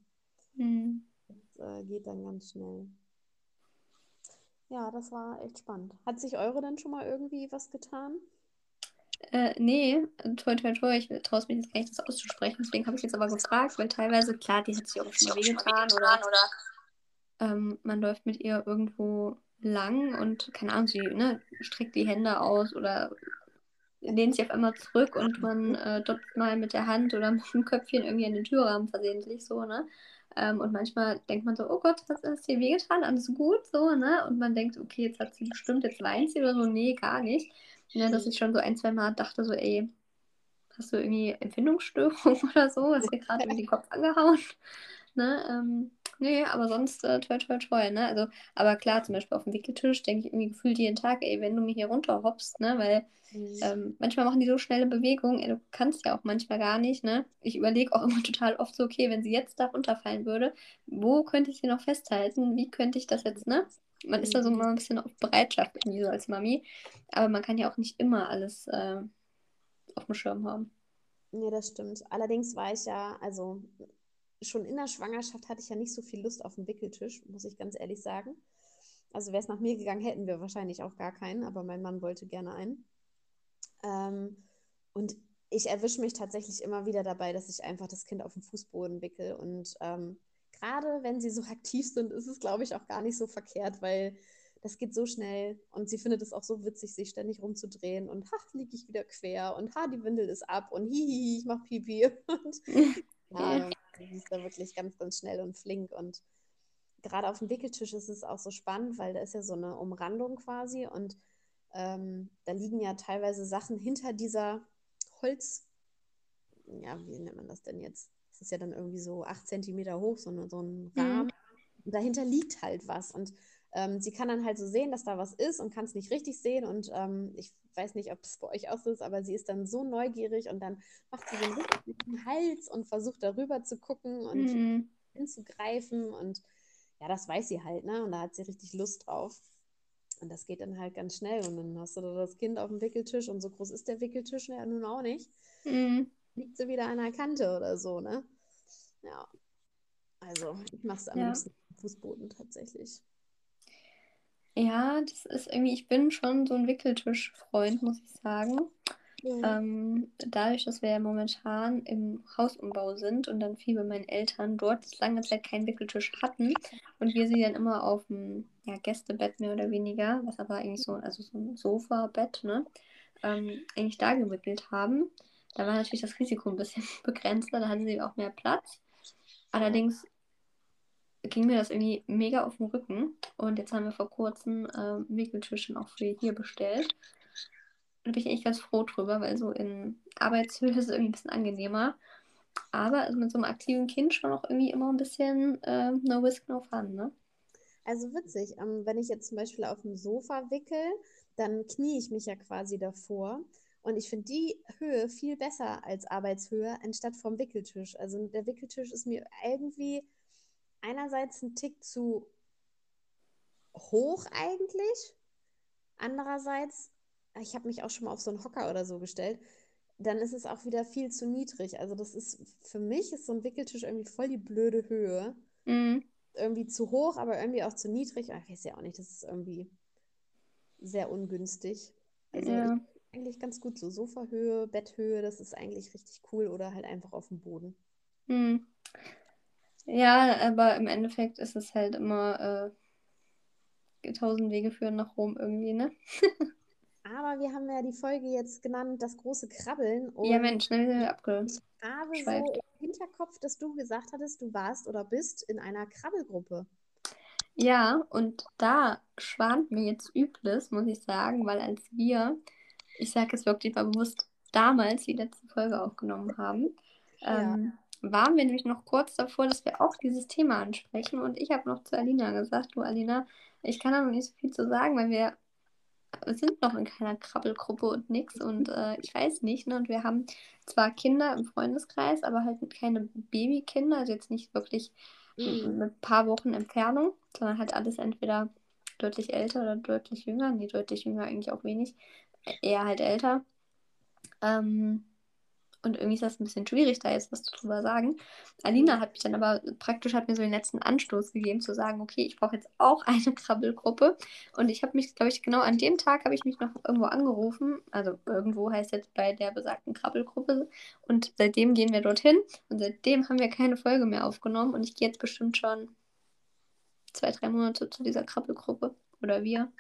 Mhm. Das äh, geht dann ganz schnell. Ja, das war echt spannend. Hat sich eure denn schon mal irgendwie was getan? Äh, nee, toi, toi, toi, ich traue es mich jetzt gar nicht, das auszusprechen. Deswegen habe ich jetzt aber gefragt, weil teilweise, klar, die hat sich auch schon wehgetan oder ähm, man läuft mit ihr irgendwo lang und, keine Ahnung, sie ne, streckt die Hände aus oder lehnt sich auf einmal zurück und man äh, dotzt mal mit der Hand oder mit dem Köpfchen irgendwie an den Türrahmen versehentlich so, ne? Ähm, und manchmal denkt man so, oh Gott, was ist dir wehgetan? Alles gut, so, ne? Und man denkt, okay, jetzt hat sie bestimmt, jetzt weint sie oder so. Nee, gar nicht. Ne, dass ich schon so ein, zwei Mal dachte, so, ey, hast du irgendwie Empfindungsstörung oder so? Hast dir gerade irgendwie den Kopf angehauen? Ne? Ähm, nee, aber sonst äh, toi, toi, toi, ne? Also, aber klar, zum Beispiel auf dem Wickeltisch denke ich irgendwie gefühlt jeden Tag, ey, wenn du mir hier runterhoppst, ne? Weil Mhm. ähm, manchmal machen die so schnelle Bewegungen, ey, du kannst ja auch manchmal gar nicht, ne? Ich überlege auch immer total oft so, okay, wenn sie jetzt da runterfallen würde, wo könnte ich sie noch festhalten? Wie könnte ich das jetzt, ne? Man ist da so mal ein bisschen auf Bereitschaft irgendwie so als Mami, aber man kann ja auch nicht immer alles äh, auf dem Schirm haben. Nee, das stimmt. Allerdings war ich ja, also schon in der Schwangerschaft hatte ich ja nicht so viel Lust auf den Wickeltisch, muss ich ganz ehrlich sagen. Also wäre es nach mir gegangen, hätten wir wahrscheinlich auch gar keinen, aber mein Mann wollte gerne einen. Ähm, und ich erwische mich tatsächlich immer wieder dabei, dass ich einfach das Kind auf den Fußboden wickel. Und ähm, gerade wenn sie so aktiv sind, ist es, glaube ich, auch gar nicht so verkehrt, weil das geht so schnell und sie findet es auch so witzig, sich ständig rumzudrehen und ach, liege ich wieder quer und ha, die Windel ist ab und hihihi, ich mach Pipi und ja, sie ist da wirklich ganz, ganz schnell und flink und gerade auf dem Wickeltisch ist es auch so spannend, weil da ist ja so eine Umrandung quasi und ähm, da liegen ja teilweise Sachen hinter dieser Holz, ja, wie nennt man das denn jetzt? Das ist ja dann irgendwie so acht Zentimeter hoch, so, eine, so ein mhm. Rahmen. Mhm. Und dahinter liegt halt was. Und ähm, sie kann dann halt so sehen, dass da was ist und kann es nicht richtig sehen. Und ähm, ich weiß nicht, ob es bei euch auch so ist, aber sie ist dann so neugierig und dann macht sie so einen richtigen Hals und versucht darüber zu gucken und mhm. hinzugreifen. Und ja, das weiß sie halt, ne? Und da hat sie richtig Lust drauf. Und das geht dann halt ganz schnell. Und dann hast du da das Kind auf dem Wickeltisch und so groß ist der Wickeltisch ja nun auch nicht. Mhm. Liegt sie wieder an der Kante oder so, ne? Ja. Also, ich mache es am ja. liebsten Fußboden tatsächlich. Ja, das ist irgendwie, ich bin schon so ein Wickeltischfreund, muss ich sagen. Ähm, dadurch, dass wir ja momentan im Hausumbau sind und dann viel bei meinen Eltern dort lange Zeit keinen Wickeltisch hatten und wir sie dann immer auf dem ja, Gästebett mehr oder weniger, was aber eigentlich so, also so ein Sofa-Bett, ne, ähm, eigentlich da gewickelt haben, da war natürlich das Risiko ein bisschen begrenzter, da hatten sie auch mehr Platz. Allerdings ging mir das irgendwie mega auf den Rücken und jetzt haben wir vor kurzem äh, Wickeltischen auch für hier bestellt. Da bin ich echt ganz froh drüber, weil so in Arbeitshöhe ist es irgendwie ein bisschen angenehmer. Aber also mit so einem aktiven Kind schon auch irgendwie immer ein bisschen äh, no risk, no fun, ne? Also witzig, ähm, wenn ich jetzt zum Beispiel auf dem Sofa wickel, dann knie ich mich ja quasi davor. Und ich finde die Höhe viel besser als Arbeitshöhe anstatt vom Wickeltisch. Also der Wickeltisch ist mir irgendwie einerseits ein Tick zu hoch eigentlich. Andererseits ich habe mich auch schon mal auf so einen Hocker oder so gestellt, dann ist es auch wieder viel zu niedrig. Also das ist, für mich ist so ein Wickeltisch irgendwie voll die blöde Höhe. Mhm. Irgendwie zu hoch, aber irgendwie auch zu niedrig. Ich weiß ja auch nicht, das ist irgendwie sehr ungünstig. Also ja. eigentlich ganz gut so Sofahöhe, Betthöhe, das ist eigentlich richtig cool oder halt einfach auf dem Boden. Mhm. Ja, aber im Endeffekt ist es halt immer äh, tausend Wege führen nach Rom irgendwie, ne? Aber wir haben ja die Folge jetzt genannt, das große Krabbeln. Und ja, Mensch, schnell abgeschweift. Ich habe so im Hinterkopf, dass du gesagt hattest, du warst oder bist in einer Krabbelgruppe. Ja, und da schwant mir jetzt Übles, muss ich sagen, weil als wir, ich sage es wirklich mal bewusst, damals die letzte Folge aufgenommen haben, ja. ähm, waren wir nämlich noch kurz davor, dass wir auch dieses Thema ansprechen. Und ich habe noch zu Alina gesagt, du Alina, ich kann da noch nicht so viel zu sagen, weil wir sind noch in keiner Krabbelgruppe und nix und äh, ich weiß nicht. Ne? Und wir haben zwar Kinder im Freundeskreis, aber halt keine Babykinder, also jetzt nicht wirklich mhm. mit ein paar Wochen Entfernung, sondern halt alles entweder deutlich älter oder deutlich jünger. Nee, deutlich jünger eigentlich auch wenig. Eher halt älter. Ähm, und irgendwie ist das ein bisschen schwierig, da jetzt was drüber sagen. Alina hat mich dann aber praktisch hat mir so den letzten Anstoß gegeben, zu sagen, okay, ich brauche jetzt auch eine Krabbelgruppe. Und ich habe mich, glaube ich, genau an dem Tag habe ich mich noch irgendwo angerufen. Also irgendwo heißt jetzt bei der besagten Krabbelgruppe. Und seitdem gehen wir dorthin. Und seitdem haben wir keine Folge mehr aufgenommen. Und ich gehe jetzt bestimmt schon zwei, drei Monate zu dieser Krabbelgruppe. Oder wir.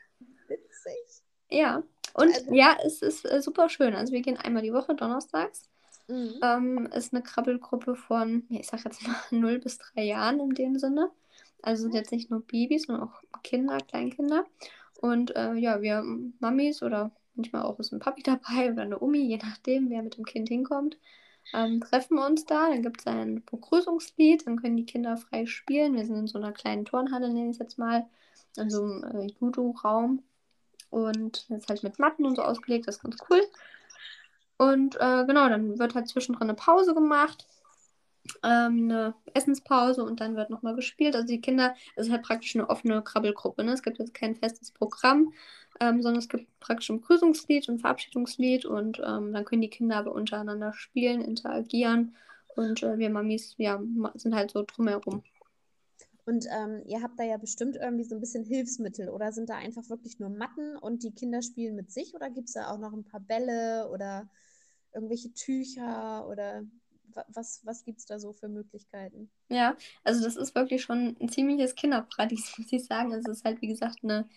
Witzig. Ja. Und also, ja, es ist äh, super schön. Also wir gehen einmal die Woche donnerstags. Mhm. Ähm, ist eine Krabbelgruppe von, ich sag jetzt mal 0 bis 3 Jahren in dem Sinne. Also sind jetzt nicht nur Babys, sondern auch Kinder, Kleinkinder. Und äh, ja, wir Mamis oder manchmal auch ist ein Papi dabei oder eine Omi, je nachdem, wer mit dem Kind hinkommt, ähm, treffen uns da. Dann gibt es ein Begrüßungslied, dann können die Kinder frei spielen. Wir sind in so einer kleinen Turnhalle, nenne ich es jetzt mal, in so einem äh, Judo-Raum. Und das ist halt mit Matten und so ausgelegt, das ist ganz cool. Und äh, genau, dann wird halt zwischendrin eine Pause gemacht, ähm, eine Essenspause und dann wird nochmal gespielt. Also die Kinder, es ist halt praktisch eine offene Krabbelgruppe. Ne? Es gibt jetzt kein festes Programm, ähm, sondern es gibt praktisch ein Begrüßungslied und Verabschiedungslied und ähm, dann können die Kinder aber untereinander spielen, interagieren und äh, wir Mamis ja, sind halt so drumherum. Und ähm, ihr habt da ja bestimmt irgendwie so ein bisschen Hilfsmittel oder sind da einfach wirklich nur Matten und die Kinder spielen mit sich oder gibt es da auch noch ein paar Bälle oder irgendwelche Tücher oder was, was gibt es da so für Möglichkeiten? Ja, also das ist wirklich schon ein ziemliches Kinderparadies, muss ich sagen. Es ist halt, wie gesagt, eine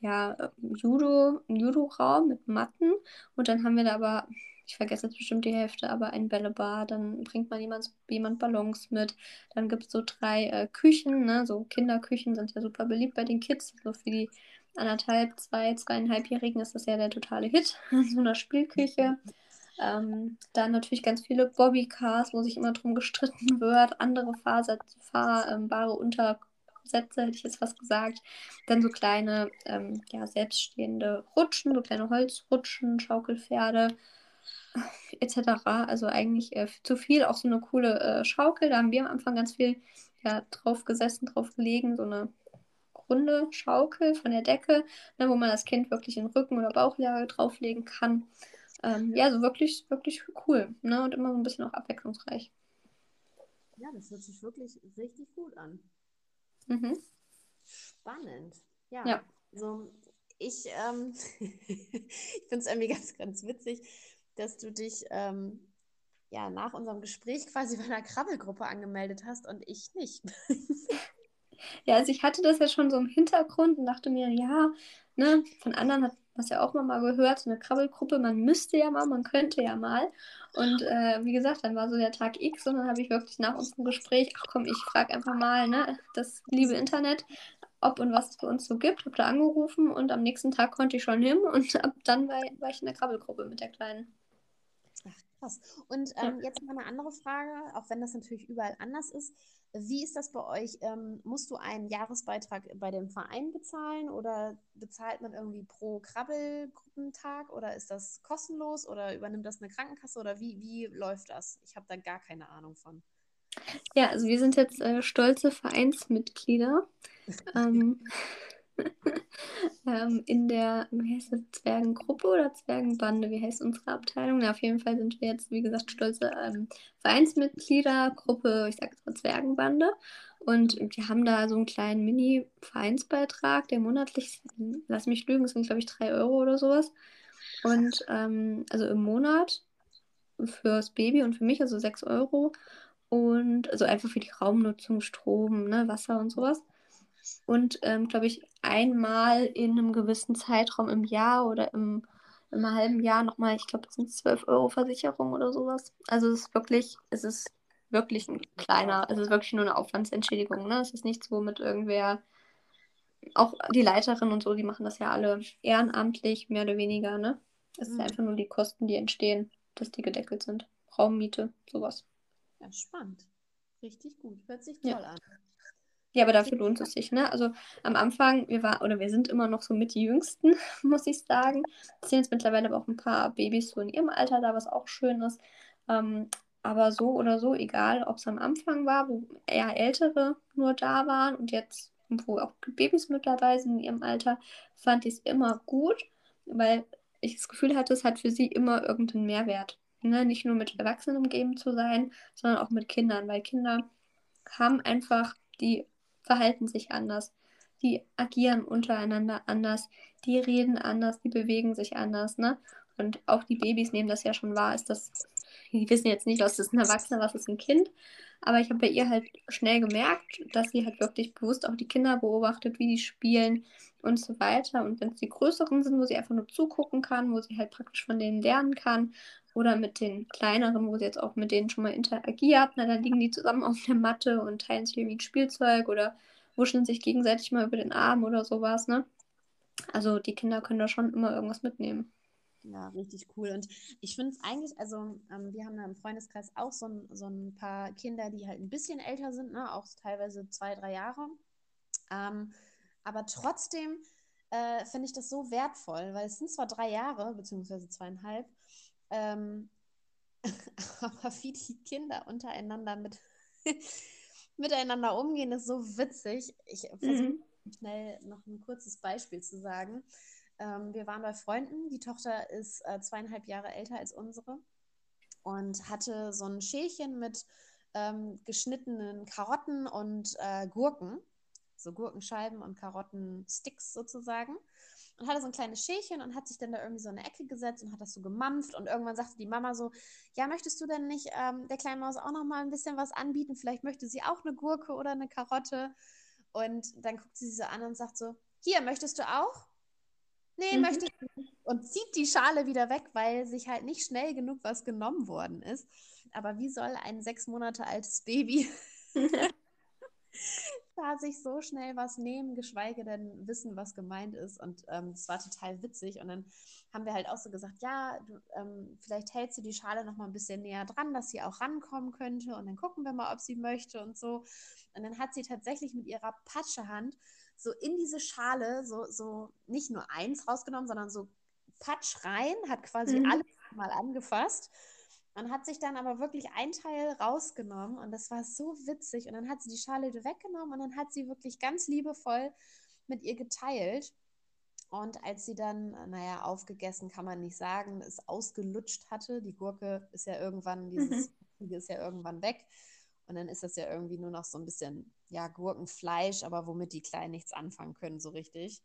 ja, Judo, einen Judo-Raum mit Matten und dann haben wir da aber, ich vergesse jetzt bestimmt die Hälfte, aber ein Bällebad, dann bringt man jemand, jemand Ballons mit, dann gibt es so drei äh, Küchen, ne? so Kinderküchen sind ja super beliebt bei den Kids, so für die anderthalb, zwei, zweieinhalbjährigen ist das ja der totale Hit, so einer Spielküche. Ähm, dann natürlich ganz viele Bobbycars, wo sich immer drum gestritten wird, andere fahrbare Untersätze, hätte ich jetzt fast gesagt. Dann so kleine, ähm, ja, selbststehende Rutschen, so kleine Holzrutschen, Schaukelpferde etc. Also eigentlich äh, zu viel, auch so eine coole äh, Schaukel. Da haben wir am Anfang ganz viel ja, drauf gesessen, drauf gelegen, so eine runde Schaukel von der Decke, ne, wo man das Kind wirklich in Rücken- oder Bauchlage drauflegen kann. Ähm, ja, so wirklich, wirklich cool. Ne? Und immer so ein bisschen auch abwechslungsreich. Ja, das hört sich wirklich richtig gut an. Mhm. Spannend. Ja. Ja. Also ich, ähm, ich finde es irgendwie ganz, ganz witzig, dass du dich ähm, ja nach unserem Gespräch quasi bei einer Krabbelgruppe angemeldet hast und ich nicht. Ja, also ich hatte das ja schon so im Hintergrund und dachte mir, ja, ne, von anderen hat es ja auch mal gehört, so eine Krabbelgruppe, man müsste ja mal, man könnte ja mal. Und äh, wie gesagt, dann war so der Tag X und dann habe ich wirklich nach unserem Gespräch, ach komm, ich frage einfach mal, ne, das liebe Internet, ob und was es bei uns so gibt, habe da angerufen und am nächsten Tag konnte ich schon hin und ab dann war, war ich in der Krabbelgruppe mit der Kleinen. Krass. Und ähm, jetzt mal eine andere Frage, auch wenn das natürlich überall anders ist. Wie ist das bei euch? Ähm, musst du einen Jahresbeitrag bei dem Verein bezahlen oder bezahlt man irgendwie pro Krabbelgruppentag oder ist das kostenlos oder übernimmt das eine Krankenkasse oder wie, wie läuft das? Ich habe da gar keine Ahnung von. Ja, also wir sind jetzt äh, stolze Vereinsmitglieder. ähm, ähm, in der, wie heißt das, Zwergengruppe oder Zwergenbande? Wie heißt unsere Abteilung? Ja, auf jeden Fall sind wir jetzt, wie gesagt, stolze ähm, Vereinsmitglieder, ich sage jetzt mal Zwergenbande. Und wir haben da so einen kleinen Mini-Vereinsbeitrag, der monatlich, lass mich lügen, das sind glaube ich drei Euro oder sowas. Und ähm, also im Monat fürs Baby und für mich, also sechs Euro. Und also einfach für die Raumnutzung, Strom, ne, Wasser und sowas und, ähm, glaube ich, einmal in einem gewissen Zeitraum im Jahr oder im, im halben Jahr nochmal, ich glaube, es sind 12 Euro Versicherung oder sowas. Also es ist wirklich, es ist wirklich ein kleiner, es ist wirklich nur eine Aufwandsentschädigung. Ne? Es ist nichts, womit irgendwer, auch die Leiterin und so, die machen das ja alle ehrenamtlich, mehr oder weniger. Ne? Es mhm. ist einfach nur die Kosten, die entstehen, dass die gedeckelt sind. Raummiete, sowas. Ja, spannend. Richtig gut. Hört sich toll ja. an. Ja, aber dafür lohnt es sich, ne? Also am Anfang, wir waren, oder wir sind immer noch so mit die Jüngsten, muss ich sagen. Es sind jetzt mittlerweile aber auch ein paar Babys so in ihrem Alter da, was auch schön ist. Ähm, aber so oder so, egal, ob es am Anfang war, wo eher Ältere nur da waren und jetzt, wo auch Babys mit dabei sind in ihrem Alter, fand ich es immer gut, weil ich das Gefühl hatte, es hat für sie immer irgendeinen Mehrwert. Ne? Nicht nur mit Erwachsenen umgeben zu sein, sondern auch mit Kindern, weil Kinder haben einfach die verhalten sich anders, die agieren untereinander anders, die reden anders, die bewegen sich anders, ne? Und auch die Babys nehmen das ja schon wahr, ist das, die wissen jetzt nicht, was ist ein Erwachsener, was ist ein Kind. Aber ich habe bei ihr halt schnell gemerkt, dass sie halt wirklich bewusst auch die Kinder beobachtet, wie die spielen und so weiter. Und wenn es die größeren sind, wo sie einfach nur zugucken kann, wo sie halt praktisch von denen lernen kann, oder mit den kleineren, wo sie jetzt auch mit denen schon mal interagiert, na, dann liegen die zusammen auf der Matte und teilen sich irgendwie ein Spielzeug oder wuscheln sich gegenseitig mal über den Arm oder sowas, ne? Also die Kinder können da schon immer irgendwas mitnehmen. Ja, richtig cool. Und ich finde es eigentlich, also ähm, wir haben da im Freundeskreis auch so ein, so ein paar Kinder, die halt ein bisschen älter sind, ne? auch teilweise zwei, drei Jahre. Ähm, aber trotzdem äh, finde ich das so wertvoll, weil es sind zwar drei Jahre, beziehungsweise zweieinhalb, ähm, aber wie die Kinder untereinander mit miteinander umgehen, ist so witzig. Ich versuche mhm. schnell noch ein kurzes Beispiel zu sagen. Ähm, wir waren bei Freunden. Die Tochter ist äh, zweieinhalb Jahre älter als unsere und hatte so ein Schälchen mit ähm, geschnittenen Karotten und äh, Gurken. So Gurkenscheiben und Karottensticks sozusagen und hatte so ein kleines Schälchen und hat sich dann da irgendwie so eine Ecke gesetzt und hat das so gemampft und irgendwann sagte die Mama so, ja, möchtest du denn nicht ähm, der kleinen Maus auch noch mal ein bisschen was anbieten? Vielleicht möchte sie auch eine Gurke oder eine Karotte. Und dann guckt sie sie so an und sagt so, hier, möchtest du auch? nee, mhm. möchte ich nicht. Und zieht die Schale wieder weg, weil sich halt nicht schnell genug was genommen worden ist. Aber wie soll ein sechs Monate altes Baby da sich so schnell was nehmen, geschweige denn wissen, was gemeint ist. Und ähm, das war total witzig. Und dann haben wir halt auch so gesagt, ja, du, ähm, vielleicht hältst du die Schale noch mal ein bisschen näher dran, dass sie auch rankommen könnte. Und dann gucken wir mal, ob sie möchte und so. Und dann hat sie tatsächlich mit ihrer Patschehand so in diese Schale so, so nicht nur eins rausgenommen, sondern so Patsch rein, hat quasi mhm. alles mal angefasst und hat sich dann aber wirklich ein Teil rausgenommen und das war so witzig. Und dann hat sie die Schale weggenommen und dann hat sie wirklich ganz liebevoll mit ihr geteilt. Und als sie dann, naja, aufgegessen kann man nicht sagen, es ausgelutscht hatte, die Gurke ist ja irgendwann, dieses mhm. ist ja irgendwann weg. Und dann ist das ja irgendwie nur noch so ein bisschen, ja, Gurkenfleisch, aber womit die Kleinen nichts anfangen können, so richtig.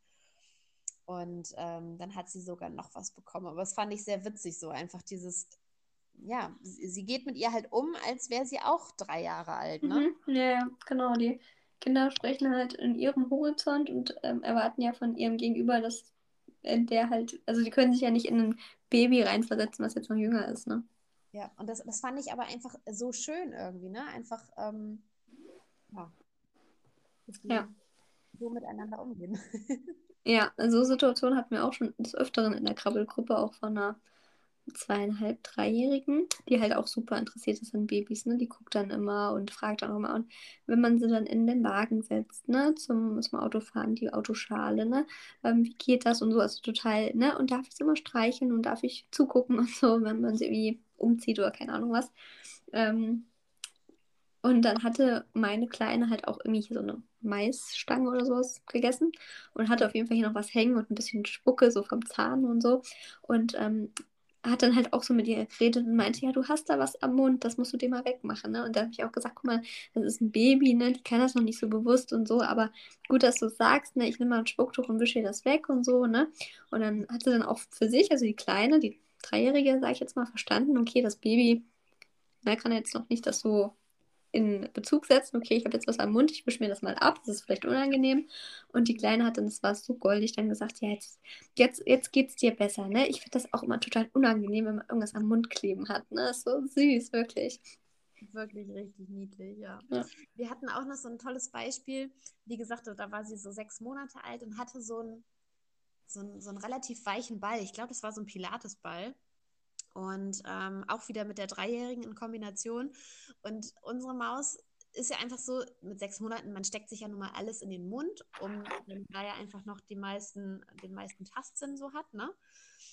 Und ähm, dann hat sie sogar noch was bekommen. Aber das fand ich sehr witzig, so einfach dieses ja, sie geht mit ihr halt um, als wäre sie auch drei Jahre alt, ne? Mhm, ja, genau. Die Kinder sprechen halt in ihrem Horizont und ähm, erwarten ja von ihrem Gegenüber, dass der halt, also die können sich ja nicht in ein Baby reinversetzen, was jetzt noch jünger ist, ne? Ja, und das, das fand ich aber einfach so schön irgendwie, ne? Einfach, ähm, ja. ja. So miteinander umgehen. ja, so Situationen hatten wir auch schon des Öfteren in der Krabbelgruppe, auch von einer zweieinhalb, dreijährigen, die halt auch super interessiert ist an Babys, ne? Die guckt dann immer und fragt dann auch immer. Und wenn man sie dann in den Wagen setzt, ne, zum, zum Autofahren, die Autoschale, ne, ähm, wie geht das und so, also total, ne? Und darf ich sie immer streicheln und darf ich zugucken und so, wenn man sie irgendwie umzieht oder keine Ahnung was. Ähm, und dann hatte meine Kleine halt auch irgendwie so eine Maisstange oder sowas gegessen und hatte auf jeden Fall hier noch was hängen und ein bisschen Spucke so vom Zahn und so. Und ähm, hat dann halt auch so mit ihr geredet und meinte, ja, du hast da was am Mund, das musst du dir mal wegmachen. Ne? Und da habe ich auch gesagt, guck mal, das ist ein Baby, ne? die kann das noch nicht so bewusst und so, aber gut, dass du sagst, ne? ich nehme mal ein Spucktuch und wische ihr das weg und so. ne? Und dann hat sie dann auch für sich, also die Kleine, die Dreijährige, sage ich jetzt mal, verstanden, okay, das Baby ne, kann jetzt noch nicht das so in Bezug setzen, okay, ich habe jetzt was am Mund, ich wische mir das mal ab, das ist vielleicht unangenehm. Und die Kleine hat dann, das war so goldig, dann gesagt, ja, jetzt, jetzt, jetzt geht es dir besser, ne? Ich finde das auch immer total unangenehm, wenn man irgendwas am Mund kleben hat, ne? Das ist so süß, wirklich. Wirklich richtig niedlich, ja. ja. Wir hatten auch noch so ein tolles Beispiel. Wie gesagt, da war sie so sechs Monate alt und hatte so einen, so einen, so einen relativ weichen Ball. Ich glaube, das war so ein Pilatesball. Und ähm, auch wieder mit der Dreijährigen in Kombination. Und unsere Maus ist ja einfach so, mit sechs Monaten, man steckt sich ja nun mal alles in den Mund, um da ja einfach noch die meisten, den meisten Tastsinn so hat, ne?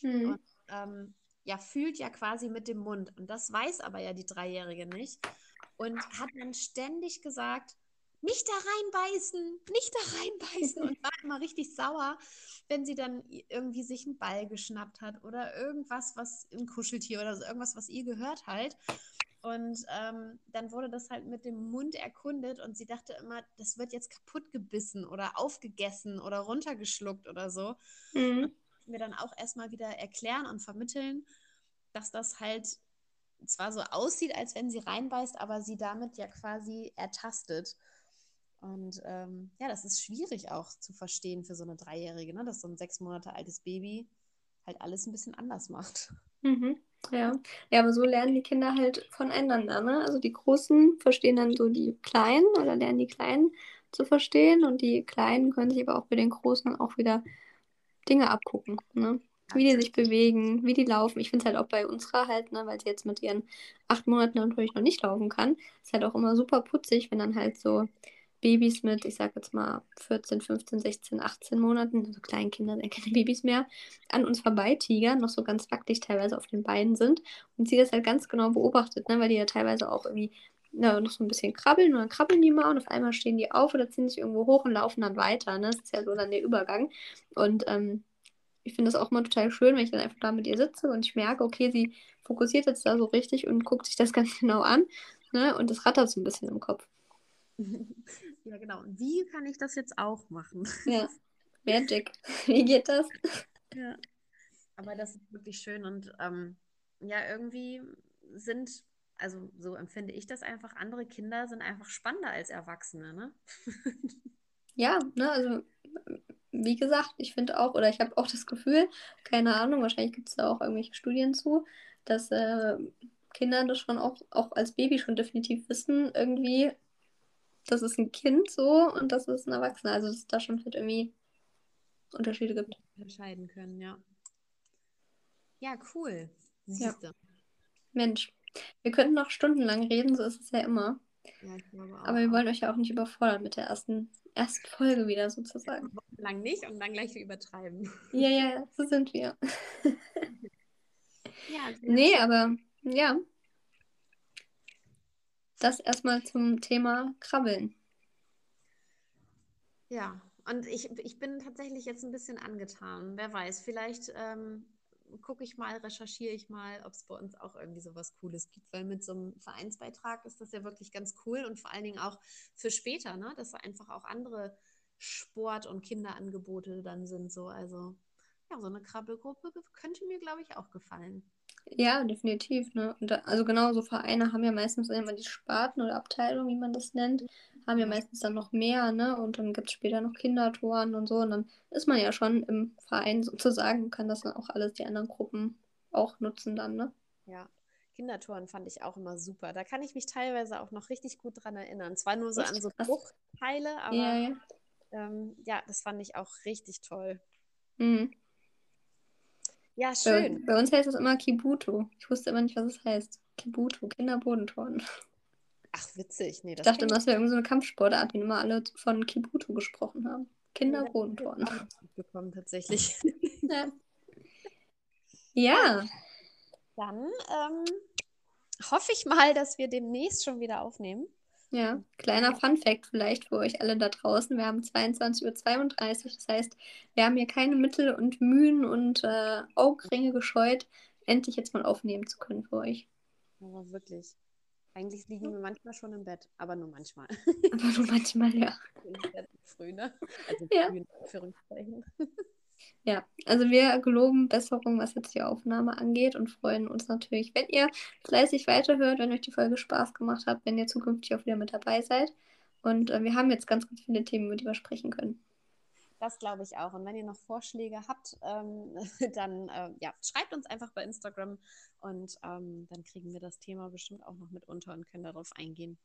Mhm. Und ähm, ja, fühlt ja quasi mit dem Mund. Und das weiß aber ja die Dreijährige nicht. Und hat dann ständig gesagt, nicht da reinbeißen, nicht da reinbeißen und war immer richtig sauer, wenn sie dann irgendwie sich einen Ball geschnappt hat oder irgendwas, was im Kuscheltier oder so, irgendwas, was ihr gehört halt. Und ähm, dann wurde das halt mit dem Mund erkundet und sie dachte immer, das wird jetzt kaputt gebissen oder aufgegessen oder runtergeschluckt oder so. Mhm. mir dann auch erstmal wieder erklären und vermitteln, dass das halt zwar so aussieht, als wenn sie reinbeißt, aber sie damit ja quasi ertastet. Und ähm, ja, das ist schwierig auch zu verstehen für so eine Dreijährige, ne? dass so ein sechs Monate altes Baby halt alles ein bisschen anders macht. Mhm. Ja. ja, aber so lernen die Kinder halt voneinander. Ne? Also die Großen verstehen dann so die Kleinen oder lernen die Kleinen zu verstehen und die Kleinen können sich aber auch bei den Großen auch wieder Dinge abgucken. Ne? Wie die sich bewegen, wie die laufen. Ich finde es halt auch bei unserer halt, ne, weil sie jetzt mit ihren acht Monaten natürlich noch nicht laufen kann, ist halt auch immer super putzig, wenn dann halt so Babys mit, ich sage jetzt mal 14, 15, 16, 18 Monaten, also Kleinkinder sind keine Babys mehr, an uns vorbeitigern, noch so ganz wackelig teilweise auf den Beinen sind und sie das halt ganz genau beobachtet, ne, weil die ja teilweise auch irgendwie na, noch so ein bisschen krabbeln und dann krabbeln die mal und auf einmal stehen die auf oder ziehen sich irgendwo hoch und laufen dann weiter. Ne? Das ist ja so dann der Übergang. Und ähm, ich finde das auch mal total schön, wenn ich dann einfach da mit ihr sitze und ich merke, okay, sie fokussiert jetzt da so richtig und guckt sich das ganz genau an. Ne? Und das rattert so ein bisschen im Kopf. Ja, genau. Und wie kann ich das jetzt auch machen? Ja, Magic. Wie geht das? Ja. Aber das ist wirklich schön und ähm, ja, irgendwie sind, also so empfinde ich das einfach, andere Kinder sind einfach spannender als Erwachsene, ne? ja, ne, also wie gesagt, ich finde auch, oder ich habe auch das Gefühl, keine Ahnung, wahrscheinlich gibt es da auch irgendwelche Studien zu, dass äh, Kinder das schon auch, auch als Baby schon definitiv wissen, irgendwie, das ist ein Kind so und das ist ein Erwachsener. Also dass es da schon halt irgendwie Unterschiede gibt. Entscheiden können, ja. Ja, cool. Siehste. Ja. Mensch, wir könnten noch stundenlang reden, so ist es ja immer. Ja. Aber wir wollen euch ja auch nicht überfordern mit der ersten, ersten Folge wieder sozusagen. Lang nicht und dann gleich übertreiben. Ja, ja, so sind wir. ja, nee, aber ja. Das erstmal zum Thema Krabbeln. Ja, und ich, ich bin tatsächlich jetzt ein bisschen angetan. Wer weiß, vielleicht ähm, gucke ich mal, recherchiere ich mal, ob es bei uns auch irgendwie sowas Cooles gibt, weil mit so einem Vereinsbeitrag ist das ja wirklich ganz cool und vor allen Dingen auch für später, ne? dass einfach auch andere Sport- und Kinderangebote dann sind. So. Also ja, so eine Krabbelgruppe könnte mir, glaube ich, auch gefallen. Ja, definitiv. Ne? Da, also genau, so Vereine haben ja meistens immer die Sparten oder Abteilungen, wie man das nennt, haben ja meistens dann noch mehr, ne? Und dann gibt es später noch Kindertoren und so. Und dann ist man ja schon im Verein sozusagen, kann das dann auch alles die anderen Gruppen auch nutzen dann, ne? Ja. Kindertoren fand ich auch immer super. Da kann ich mich teilweise auch noch richtig gut dran erinnern. Zwar nur so Echt? an so Bruchteile, aber ja, ja. Ähm, ja, das fand ich auch richtig toll. Mhm. Ja, schön. Bei, bei, uns heißt es immer Kibuto. Ich wusste immer nicht, was es heißt. Kibuto, Kinderbodentoren. Ach, witzig. Nee, das ich dachte immer, es wäre irgendeine so Kampfsportart, wenn immer alle von Kibuto gesprochen haben. Kinderbodentoren. Ja, bekommen tatsächlich. ja. ja. Dann ähm, hoffe ich mal, dass wir demnächst schon wieder aufnehmen. Ja, kleiner Fun Fact vielleicht für euch alle da draußen. Wir haben 22.32 Uhr, das heißt, wir haben hier keine Mittel und Mühen und äh, Augenringe gescheut, endlich jetzt mal aufnehmen zu können für euch. Aber wirklich. Eigentlich liegen wir manchmal schon im Bett, aber nur manchmal. Aber nur manchmal, ja. Früh, ne? Also ja. früh in Anführungszeichen. Ja, also wir geloben Besserung, was jetzt die Aufnahme angeht und freuen uns natürlich, wenn ihr fleißig weiterhört, wenn euch die Folge Spaß gemacht hat, wenn ihr zukünftig auch wieder mit dabei seid. Und äh, wir haben jetzt ganz, ganz viele Themen, über die wir sprechen können. Das glaube ich auch. Und wenn ihr noch Vorschläge habt, ähm, dann äh, ja, schreibt uns einfach bei Instagram und ähm, dann kriegen wir das Thema bestimmt auch noch mit unter und können darauf eingehen.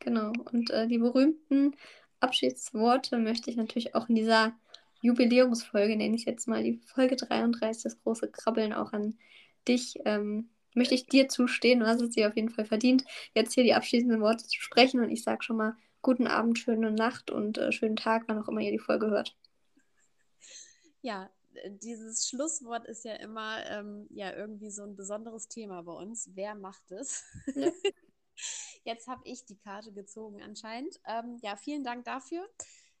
Genau. Und äh, die berühmten Abschiedsworte möchte ich natürlich auch in dieser Jubiläumsfolge, nenne ich jetzt mal, die Folge 33, das große Krabbeln auch an dich. Ähm, möchte ich dir zustehen, du hast es dir auf jeden Fall verdient, jetzt hier die abschließenden Worte zu sprechen und ich sage schon mal guten Abend, schöne Nacht und äh, schönen Tag, wann auch immer ihr die Folge hört. Ja, dieses Schlusswort ist ja immer ähm, ja irgendwie so ein besonderes Thema bei uns. Wer macht es? Ja. Jetzt habe ich die Karte gezogen anscheinend. Ähm, ja, vielen Dank dafür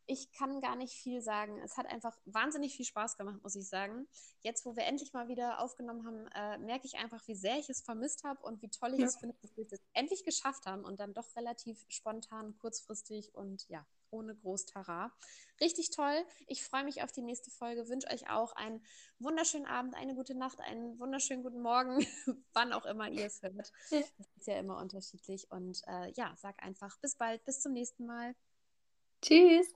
ich kann gar nicht viel sagen. Es hat einfach wahnsinnig viel Spaß gemacht, muss ich sagen. Jetzt, wo wir endlich mal wieder aufgenommen haben, äh, merke ich einfach, wie sehr ich es vermisst habe und wie toll ich ja. es finde, dass wir es endlich geschafft haben und dann doch relativ spontan, kurzfristig und ja, ohne Großtara. Richtig toll. Ich freue mich auf die nächste Folge. Wünsche euch auch einen wunderschönen Abend, eine gute Nacht, einen wunderschönen guten Morgen, wann auch immer ihr es hört. Das ist ja immer unterschiedlich. Und äh, ja, sag einfach bis bald, bis zum nächsten Mal. Tschüss.